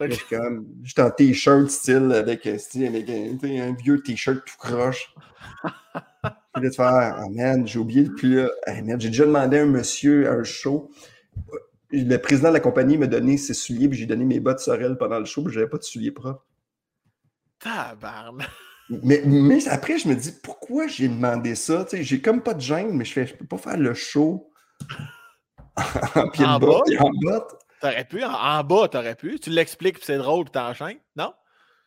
Je suis comme, j'étais en t-shirt style avec, avec un, un, vieux t-shirt tout croche. puis là, tu fais, ah man, j'ai oublié. Puis là, j'ai déjà demandé à un monsieur à un show. Le président de la compagnie m'a donné ses souliers, puis j'ai donné mes bottes Sorel pendant le show, puis j'avais pas de souliers propres. Tabarnak! Mais, après, je me dis, pourquoi j'ai demandé ça? J'ai comme pas de gêne, mais je fais, je peux pas faire le show en pied de bas et en botte. T'aurais pu, en, bas, t'aurais pu. Tu l'expliques, puis c'est drôle, puis t'enchaînes, non?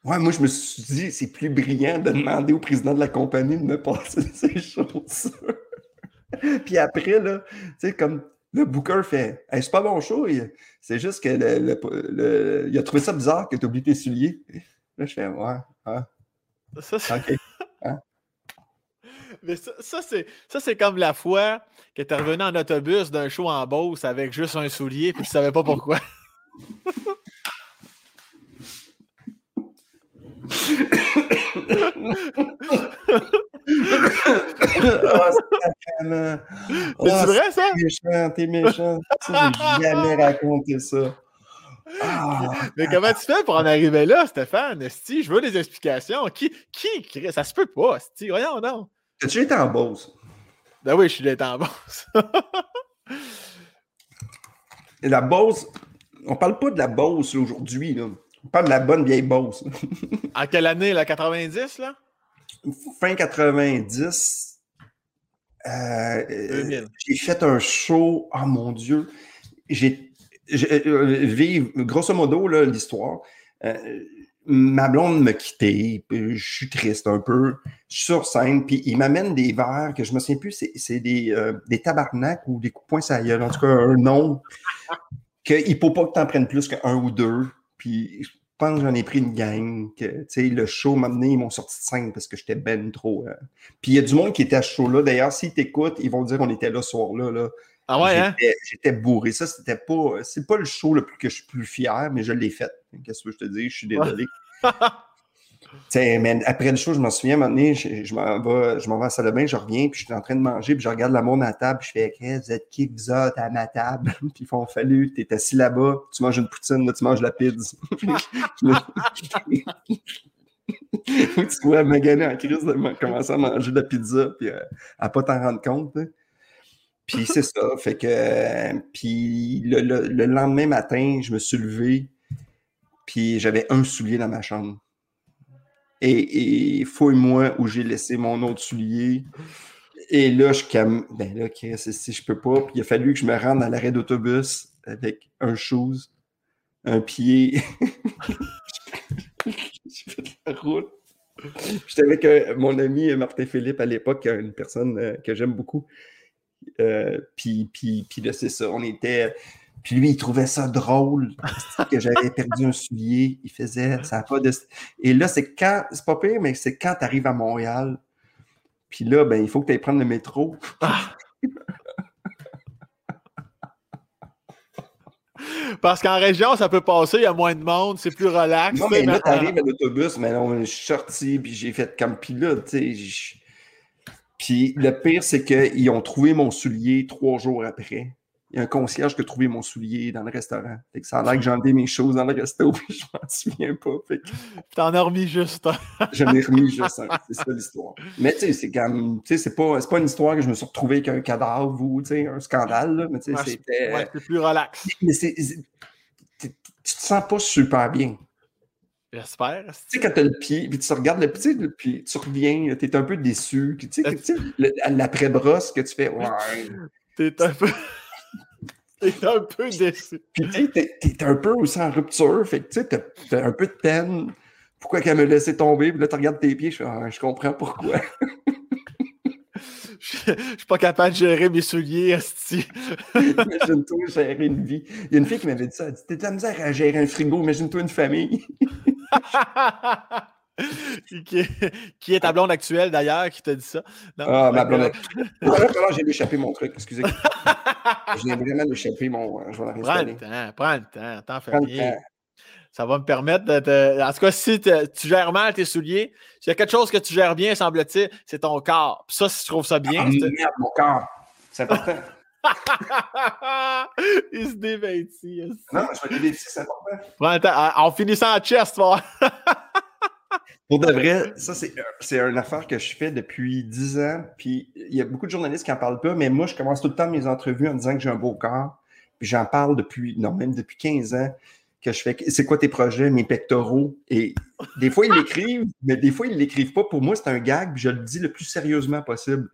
Ouais, moi, je me suis dit, c'est plus brillant de demander au président de la compagnie de me passer ces choses. puis après, là, tu sais, comme le booker fait, c'est pas bon show, c'est juste que le, il a trouvé ça bizarre que tu oublié tes souliers. Là, je fais, ouais, hein. Ça, c'est... Hein? Mais ça, ça c'est comme la fois que tu es revenu en autobus d'un show en Beauce avec juste un soulier puis tu savais pas pourquoi. oh, c'est vrai, ça? T'es méchant, t'es méchant. J'ai jamais raconté ça. Ah. Mais comment tu fais pour en arriver là, Stéphane? Esti, je veux des explications. Qui, qui, ça se peut pas, Esti, voyons non. As-tu été en Beauce? Ben oui, je suis été en Beauce. Et la Beauce, on parle pas de la Beauce aujourd'hui, là. On parle de la bonne vieille Beauce. à quelle année, la 90, là? Fin 90. Euh, j'ai fait un show. Oh mon Dieu. J'ai euh, vive, grosso modo, l'histoire. Euh, ma blonde m'a quitté, je suis triste un peu. Je suis sur scène, puis il m'amène des verres que je me souviens plus, c'est des, euh, des tabarnaks ou des coups de poing en tout cas un nom. qu'il ne faut pas que tu en prennes plus qu'un ou deux. Puis je pense que j'en ai pris une gang. Que, le show m'a amené, ils m'ont sorti de scène parce que j'étais ben trop. Puis il y a du monde qui était à ce show-là. D'ailleurs, s'ils t'écoutent, ils vont dire qu'on était là ce soir-là. Là. Ah ouais, hein? J'étais bourré. Ça, c'était pas. C'est pas le show le plus que je suis plus fier, mais je l'ai fait. Qu'est-ce que je te dis? Je suis désolé. mais après le show, je m'en souviens, un moment donné, je, m'en vais, je m'en vais à la salle de bain, je reviens, puis je suis en train de manger, puis je regarde la monde à table, puis je fais hey, Vous êtes qui vous autres à ma table? puis ils font Fallu, t'es assis là-bas, tu manges une poutine, là, tu manges la pizza. tu vois maganer en crise de commencer à manger de la pizza, puis euh, à pas t'en rendre compte. Puis c'est ça. Fait que. le, lendemain matin, je me suis levé, puis j'avais un soulier dans ma chambre. Et, et fouille-moi où j'ai laissé mon autre soulier. Et là, je cam... Ben là, si je peux pas. Puis il a fallu que je me rende à l'arrêt d'autobus avec un chose, un pied. j'ai fait la route. J'étais avec euh, mon ami Martin Philippe à l'époque, une personne euh, que j'aime beaucoup. Euh, puis, puis, puis là, c'est ça. On était. Puis lui, il trouvait ça drôle que j'avais perdu un soulier. Il faisait ça pas de. Et là, c'est quand. C'est pas pire, mais c'est quand tu arrives à Montréal. Puis là, ben, il faut que tu ailles prendre le métro. Parce qu'en région, ça peut passer, il y a moins de monde, c'est plus relax. Non, mais là, tu arrives à l'autobus, mais là, je suis sorti, puis j'ai fait comme. Là, tu sais, puis le pire, c'est qu'ils ont trouvé mon soulier trois jours après. Il y a un concierge qui a trouvé mon soulier dans le restaurant. Fait que ça a l'air que j'ai enlevé mes choses dans le resto, puis je m'en souviens pas. Fait que... T'en as remis juste J'en ai remis juste un. C'est ça l'histoire. Mais tu sais, c'est quand Tu sais, c'est pas, pas une histoire que je me suis retrouvé avec un cadavre ou un scandale. Là, mais tu sais, c'était. Ouais, c'est plus relax. Mais c'est. Tu te sens pas super bien. J'espère. Tu sais, quand tu as le pied, puis tu regardes le pied, puis tu reviens, tu es un peu déçu. Tu sais, l'après-brosse que tu fais, ouais. T'es un peu. T'es un peu déçu. Puis tu sais, t'es un peu aussi en rupture, fait que tu sais, t'as un peu de peine. Pourquoi qu'elle me laissait tomber? Puis là, tu regardes tes pieds, je, ah, je comprends pourquoi. Je suis pas capable de gérer mes souliers, Asti. Imagine-toi gérer une vie. Il y a une fille qui m'avait dit ça. Elle dit T'es de la misère à gérer un frigo, imagine-toi une famille. qui, est, ta blonde actuelle d'ailleurs qui t'a dit ça? ah, ma blonde actuelle. j'ai échappé mon truc, excusez. j'ai vraiment échappé mon. Je vais prends le temps, prends le temps, t'en fais bien. Ça va me permettre de En tout cas, si tu gères mal tes souliers, s'il y a quelque chose que tu gères bien, semble-t-il, c'est ton corps. Puis ça, si tu trouves ça bien. Ah, merde, mon corps. C'est important. Il se dévêtit. Non, je vais dévêtir, c'est important. Prends le temps. En finissant en chest, tu. Pour de vrai, ça, c'est une affaire que je fais depuis 10 ans. Puis il y a beaucoup de journalistes qui n'en parlent pas, mais moi, je commence tout le temps mes entrevues en disant que j'ai un beau corps. Puis j'en parle depuis, non, même depuis 15 ans que je fais. C'est quoi tes projets, mes pectoraux? Et des fois, ils l'écrivent, mais des fois, ils ne l'écrivent pas. Pour moi, c'est un gag, puis je le dis le plus sérieusement possible.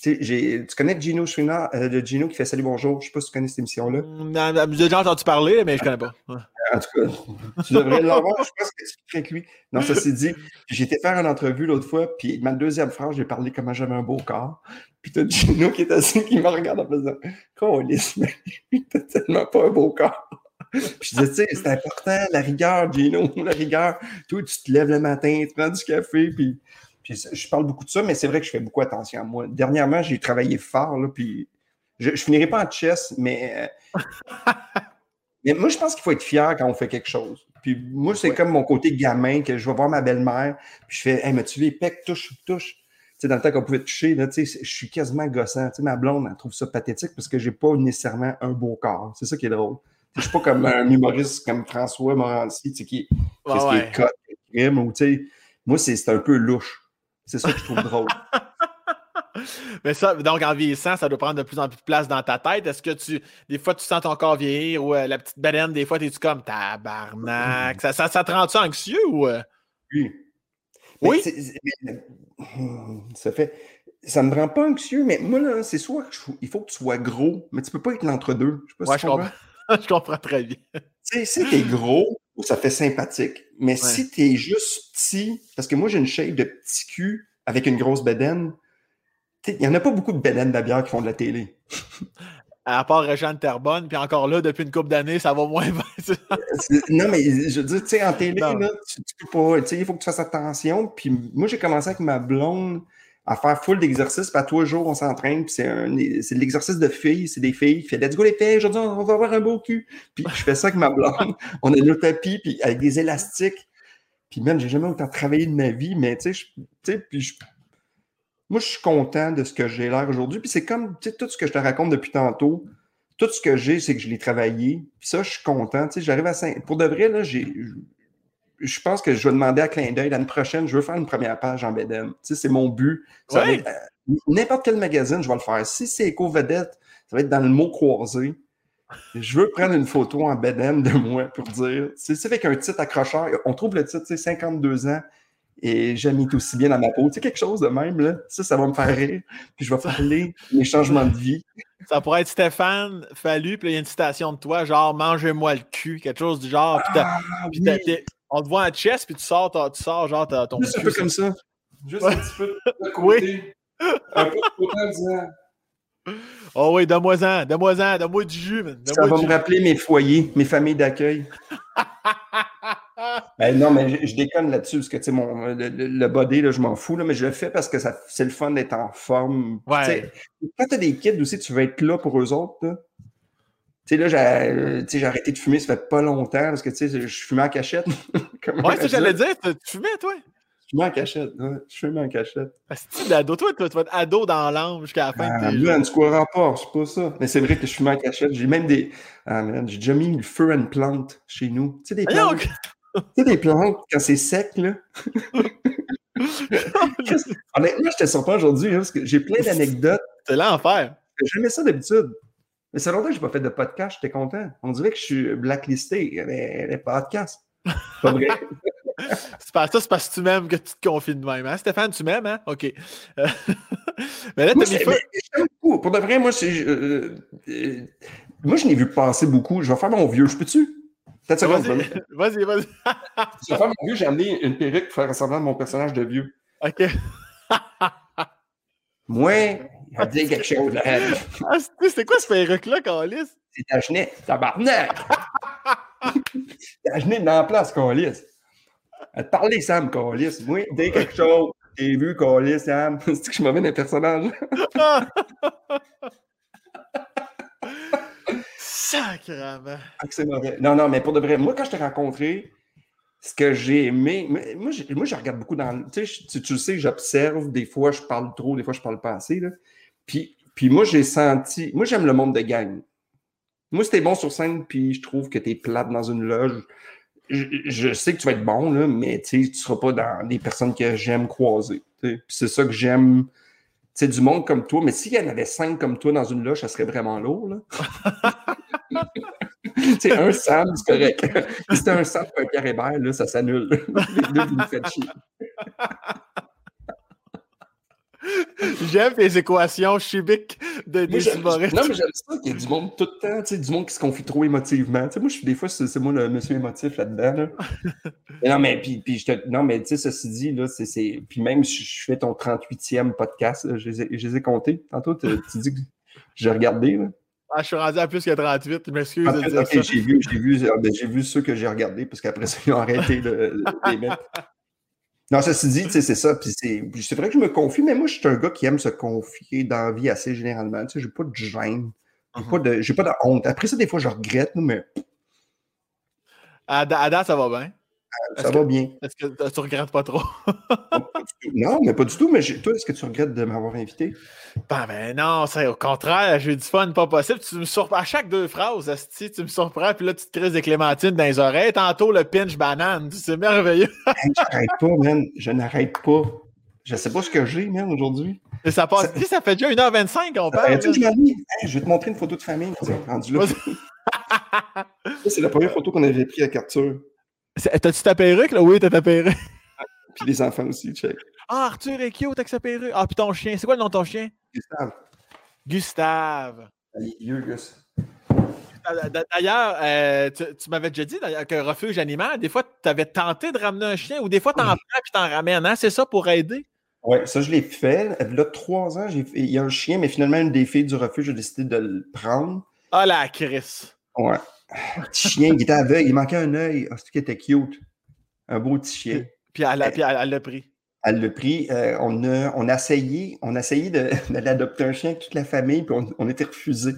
Tu, connais Gino Schwina, euh, de Gino qui fait Salut Bonjour. Je ne sais pas si tu connais cette émission-là. Mm, j'ai déjà entendu parler, mais je ne connais pas. En tout cas, tu devrais l'avoir. Je pense que tu avec lui. Non, ça s'est dit. J'ai été faire une entrevue l'autre fois, puis ma deuxième phrase, j'ai parlé comment j'avais un beau corps. Puis tu as Gino qui est assis, qui me regarde en faisant Colis, mais t'as tellement pas un beau corps. je disais, tu sais, c'est important, la rigueur, Gino, la rigueur. Toi, tu te lèves le matin, tu prends du café, puis, je parle beaucoup de ça, mais c'est vrai que je fais beaucoup attention à moi. Dernièrement, j'ai travaillé fort, là, puis je, ne finirai pas en chess, mais, mais moi, je pense qu'il faut être fier quand on fait quelque chose. Puis moi, c'est comme mon côté gamin que je vais voir ma belle-mère, puis je fais, hey, mais tu les pecs, touche, touche. Tu sais, dans le temps qu'on pouvait toucher, là, tu sais, je suis quasiment gossant. Tu sais, ma blonde, elle trouve ça pathétique parce que j'ai pas nécessairement un beau corps. C'est ça qui est drôle. Je suis pas comme un humoriste comme François Morancy, tu sais, qui, qui est cut, crime, ou tu sais, moi, c'est un peu louche. C'est ça que je trouve drôle. Mais ça, donc en vieillissant, ça doit prendre de plus en plus de place dans ta tête. Est-ce que tu, des fois, tu sens ton corps vieillir ou euh, la petite baleine, des fois, es-tu comme tabarnak? Ça, ça, ça te rend-tu anxieux ou. Euh? Oui. Oui? ça fait. Ça me rend pas anxieux, mais moi, là, c'est soit il faut que tu sois gros, mais tu peux pas être l'entre-deux. Je sais pas si je, comprends. je comprends très bien. Tu sais, si t'es gros, ça fait sympathique. Mais si t'es juste petit, parce que moi, j'ai une shape de petit cul avec une grosse bedaine, il n'y en a pas beaucoup de Belen Dabière qui font de la télé. À part Réjean Terbonne, puis encore là, depuis une couple d'années, ça va moins bien. non, mais je veux dire, tu sais, en télé, là, tu, peux pas, tu sais, il faut que tu fasses attention. Puis moi, j'ai commencé avec ma blonde à faire full d'exercices, puis à tous les jours, on s'entraîne, puis c'est de l'exercice de filles, c'est des filles qui font Let's go les filles, aujourd'hui, on va avoir un beau cul. Puis je fais ça avec ma blonde. on a le tapis, puis avec des élastiques. Puis même, j'ai jamais autant travaillé de ma vie, mais tu sais, puis je moi, je suis content de ce que j'ai l'air aujourd'hui. Puis c'est comme, tu sais, tout ce que je te raconte depuis tantôt, tout ce que j'ai, c'est que je l'ai travaillé. Puis ça, je suis content. Tu sais, j'arrive à 5... Pour de vrai, là, j'ai. Je pense que je vais demander à Clin d'œil l'année prochaine, je veux faire une première page en BDM. Tu sais, c'est mon but. Euh, n'importe quel magazine, je vais le faire. Si c'est éco-vedette, ça va être dans le mot croisé. Je veux prendre une photo en BDM de moi pour dire. C'est avec un titre accrocheur. On trouve le titre, tu sais, 52 ans et été aussi bien dans ma peau. Tu sais, quelque chose de même, là. Ça, ça va me faire rire. Puis je vais parler mes changements de vie. Ça pourrait être Stéphane Fallu, puis il y a une citation de toi, genre mangez-moi le cul, quelque chose du genre. Puis, ah, on te voit en chest, puis tu sors, tu sors genre ton. Juste un peu comme ça. Juste un petit peu de côté. Un peu de côté en disant. Oh oui, donne-moi-en, donne-moi-en, donne-moi du jus. ça va me rappeler mes foyers, mes familles d'accueil. Ben non, mais je, déconne là-dessus, parce que tu mon, le, le, body, là, je m'en fous, là, mais je le fais parce que c'est le fun d'être en forme. Ouais. Quand tu as des kids aussi, tu veux être là pour eux autres. Là. Tu sais, là, j'ai arrêté de fumer, ça fait pas longtemps, parce que tu sais, je fumais en cachette. ouais, c'est j'allais dire, tu fumais, toi? Je fumais en cachette, ouais. Je fumais en cachette. C'est ado, toi, tu vas être ado dans l'âme jusqu'à la fin ah, de tes man, tu croiras pas, c'est pas ça. Mais c'est vrai que je fumais en cachette. J'ai même des. Ah, j'ai déjà mis le feu à une plante chez nous. Tu sais, des plantes. Tu sais, des plantes, quand c'est sec, là. Honnêtement, je te sens pas aujourd'hui, hein, parce que j'ai plein d'anecdotes. C'est l'enfer. J'aimais ça d'habitude. Mais c'est longtemps que je n'ai pas fait de podcast, j'étais content. On dirait que je suis blacklisté, les, les podcasts. Pas vrai? c'est pas ça, c'est parce que tu m'aimes que tu te confies de même. Hein? Stéphane, tu m'aimes, hein? OK. mais là, tu as Pour de vrai, moi, c'est. Euh, euh, moi, je n'ai vu passer beaucoup. Je vais faire mon vieux. Je peux-tu? Vas-y, vas-y. je vais faire mon vieux. J'ai amené une perruque pour faire ressembler à mon personnage de vieux. OK. moi, il a dit quelque chose, là. Ah, c'est quoi ce perruque-là, Calis? C'est ta genette, tabarnak! ta genette dans la place, Calis. À te parler, Sam, Calis. Moi, dis quelque chose. T'es vu, Calis, Sam? C'est que je m'avais un personnage? Sacrement. Ah, c'est mauvais. Non, non, mais pour de vrai, moi, quand je t'ai rencontré, ce que j'ai aimé, moi, moi, je regarde beaucoup dans. Tu sais, tu, sais, j'observe, des fois, je parle trop, des fois, je parle pas assez. Là. Puis, moi, j'ai senti. Moi, j'aime le monde de gang. Moi, si t'es bon sur scène, puis je trouve que t'es plate dans une loge, je, sais que tu vas être bon, là, mais tu seras pas dans des personnes que j'aime croiser. C'est ça que j'aime c'est du monde comme toi, mais s'il y en avait cinq comme toi dans une loge, ça serait vraiment lourd. c'est un Sam, c'est correct. si c'était un Sam et un Pierre Hébert, ça s'annule. Les vous me faites chier. J'aime les équations chibiques de, des humoristes. Non, mais j'aime ça qu'il y ait du monde tout le temps, tu sais, du monde qui se confie trop émotivement. Tu sais, moi, je, des fois, c'est moi le monsieur émotif là-dedans. non, mais, puis, puis je te, non, mais tu sais, ceci dit, là, c'est. Puis même, je, je, fais ton 38e podcast, je, les ai, je les ai comptés. Tantôt, tu dis que j'ai regardé. Là. Ah, je suis rendu à plus que 38, je m'excuse de dire ça. j'ai vu, euh, ben, vu ceux que j'ai regardés parce qu'après ça, ils ont arrêté de, de les mettre. Non, ceci dit, tu sais, c'est ça. C'est, vrai que je me confie, mais moi, je suis un gars qui aime se confier dans la vie assez généralement. Tu sais, j'ai pas de gêne. J'ai pas de, j'ai pas de honte. Après ça, des fois, je regrette, mais À, à date, ça va bien? Ça va bien. Est-ce que tu regrettes pas trop? Non, mais pas du tout. Mais toi, est-ce que tu regrettes de m'avoir invité? Ben, ben non, c'est au contraire, j'ai du fun, pas possible. Tu me surprends à chaque deux phrases, asti, tu me surprends, puis là, tu te crises des clémentines dans les oreilles. Tantôt, le pinch banane, c'est merveilleux. Hey, J'arrête pas, man. Je n'arrête pas. Je sais pas ce que j'ai, man, aujourd'hui. Et ça passe. Sais, ça fait déjà 1h25 qu'on parle. Je? Hey, je vais te montrer une photo de famille. rendu là. Ça, c'est la première photo qu'on avait prise avec Arthur. T'as-tu ta perruque, là? Oui, t'as ta perruque. Puis les enfants aussi, check. Ah, Arthur est cute avec sa perruque. Ah, puis ton chien. C'est quoi le nom de ton chien? Gustave. Gustave. Gus. D'ailleurs, euh, tu, tu m'avais déjà dit que refuge animal, des fois, tu avais tenté de ramener un chien ou des fois, tu en Oui. prends puis t'en ramènes. Hein? C'est ça pour aider? Ouais, ça, je l'ai fait. Là, trois ans, il y a un chien, mais finalement, une des filles du refuge a décidé de le prendre. Ah, la Chris. Ouais. Petit chien qui était aveugle, il manquait un œil. Ah, c'est qui était cute? Un beau petit chien. Puis elle a- puis elle- elle l'a pris. Elle l'a pris. euh, on, a, on a essayé, on a essayé d'aller adopter un chien avec toute la famille, puis on, on était refusé.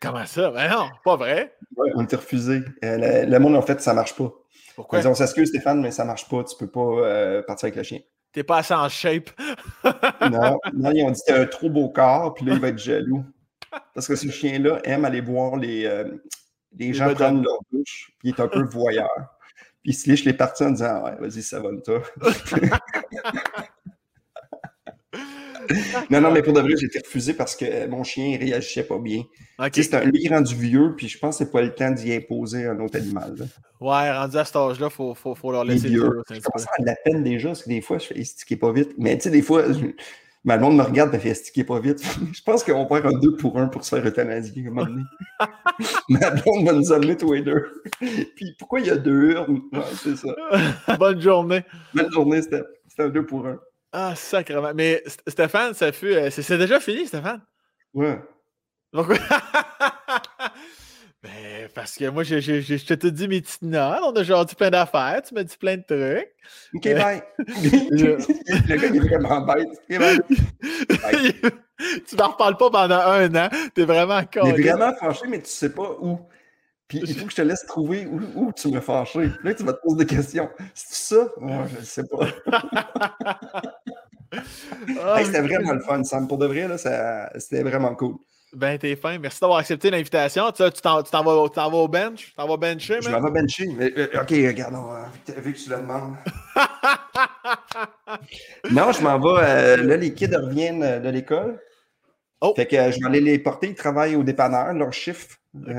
Comment ça? Ben non, pas vrai. Ouais, on était refusé. Euh, le, le monde, en fait, ça marche pas. Pourquoi? dit, on s'excuse, Stéphane, mais ça marche pas. Tu peux pas euh, partir avec le chien. T'es pas assez en shape. Non, non, ils ont dit que t'as un trop beau corps, puis là, il va être jaloux. Parce que ce chien-là aime aller voir les, euh, les gens prendre leur douche, puis il est un peu voyeur. Puis il se liche les parties en disant Ouais, vas-y, ça va, toi. non, non, mais pour de vrai, j'ai été refusé parce que mon chien, il réagissait pas bien. OK. Tu sais, c'est un, lui rendu vieux, puis je pense que c'est pas le temps d'y imposer un autre animal. là. Ouais, rendu à cet âge-là, il faut, faut, faut leur Il laisser le un Je peu. à la peine déjà, parce que des fois, je fais estiquer pas vite? Mais tu sais, des fois, je- ma blonde me regarde et fait estiquer pas vite? je pense qu'on va faire un 2 pour 1 pour se faire euthanasier un moment donné. ma blonde va nous amener tous les deux. Puis pourquoi il y a deux urnes? Ouais, c'est ça. Bonne journée. Bonne journée, c'était c'était un 2 pour 1. Ah, sacrément. Mais St- Stéphane, ça fut. euh, c'est déjà fini, Stéphane? Ouais. Pourquoi? Parce que moi, je tout dit mes petites notes. On a genre dit plein d'affaires. Tu m'as dit plein de trucs. Ok, Euh, bye. je- Le gars, il est vraiment bête. Bye. tu m'en reparles pas pendant un an. T'es vraiment con. Est vraiment fâché, mais tu sais pas où. Puis il faut que je te laisse trouver où, où tu m'as fâché. Puis Là, tu vas te poser des questions. C'est ça? Ouais, je ne sais pas. Hey, c'était vraiment le fun, Sam. Pour de vrai, là, ça- c'était vraiment cool. Ben, t'es fin. Merci d'avoir accepté l'invitation. Tu t'en vas, tu t'en vas au bench? Tu t'en vas bencher, Je m'en vais bencher. Mais, euh, ok, regarde, va- vu que tu le demandes. non, je m'en vais. euh, là, les kids reviennent euh, de l'école. Oh. Fait que euh, je vais aller les porter. Ils travaillent au dépanneur, leur chiffre. Euh,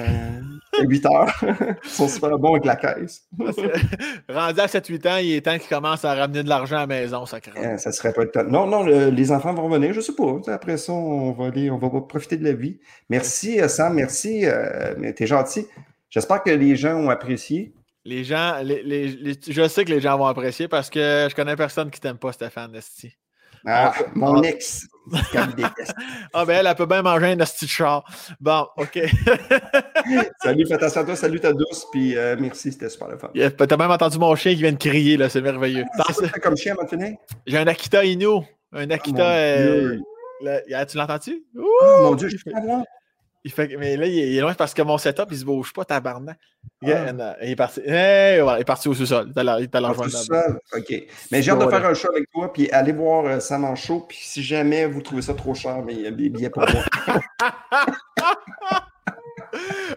à 8 heures. Ils sont super bons avec la caisse. Que, Rendu à 7-8 ans, il est temps qu'il commence à ramener de l'argent à la maison, ça craint. Euh, ça serait pas le temps. Non, non, le- les enfants vont venir, je sais pas. Après ça, on va aller, on va profiter de la vie. Merci, euh, Sam, merci. euh, t'es gentil. J'espère que les gens ont apprécié. Les gens, les, les- les- je sais que les gens vont apprécier parce que je connais personne qui t'aime pas, Stéphane Esti. Ah, Ah, mon ah. ex, déteste. Ah ben elle, elle peut bien manger un esti de char. Bon, OK. Salut, fais attention à toi, salut ta douce, puis euh, merci, c'était super le fun. Yeah, T'as même entendu mon chien qui vient de crier, là, c'est merveilleux. Dans quoi t'as comme chien finir? J'ai un Akita Inu. Un Ah, Akita. euh, le- ah, tu! Oh, mon Dieu, je peux avoir. Il fait, mais là, il est, il est loin parce que mon setup, il se bouge pas, tabarnak. Il, Ah. euh, il est parti. Voilà, il est parti au sous-sol. Il tout là-bas. seul. OK. Mais j'ai hâte de faire un show avec toi, puis aller voir euh, Sam en show, puis si jamais vous trouvez ça trop cher, mais il y a des billets pour moi.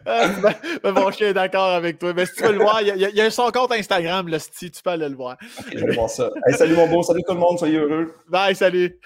Ben, mon chien est d'accord avec toi. Mais si tu veux le voir, il y a, y son compte Instagram, le Sti, tu peux aller le voir. Je vais voir ça. Hey, salut mon beau, salut tout le monde, soyez heureux. Bye, salut.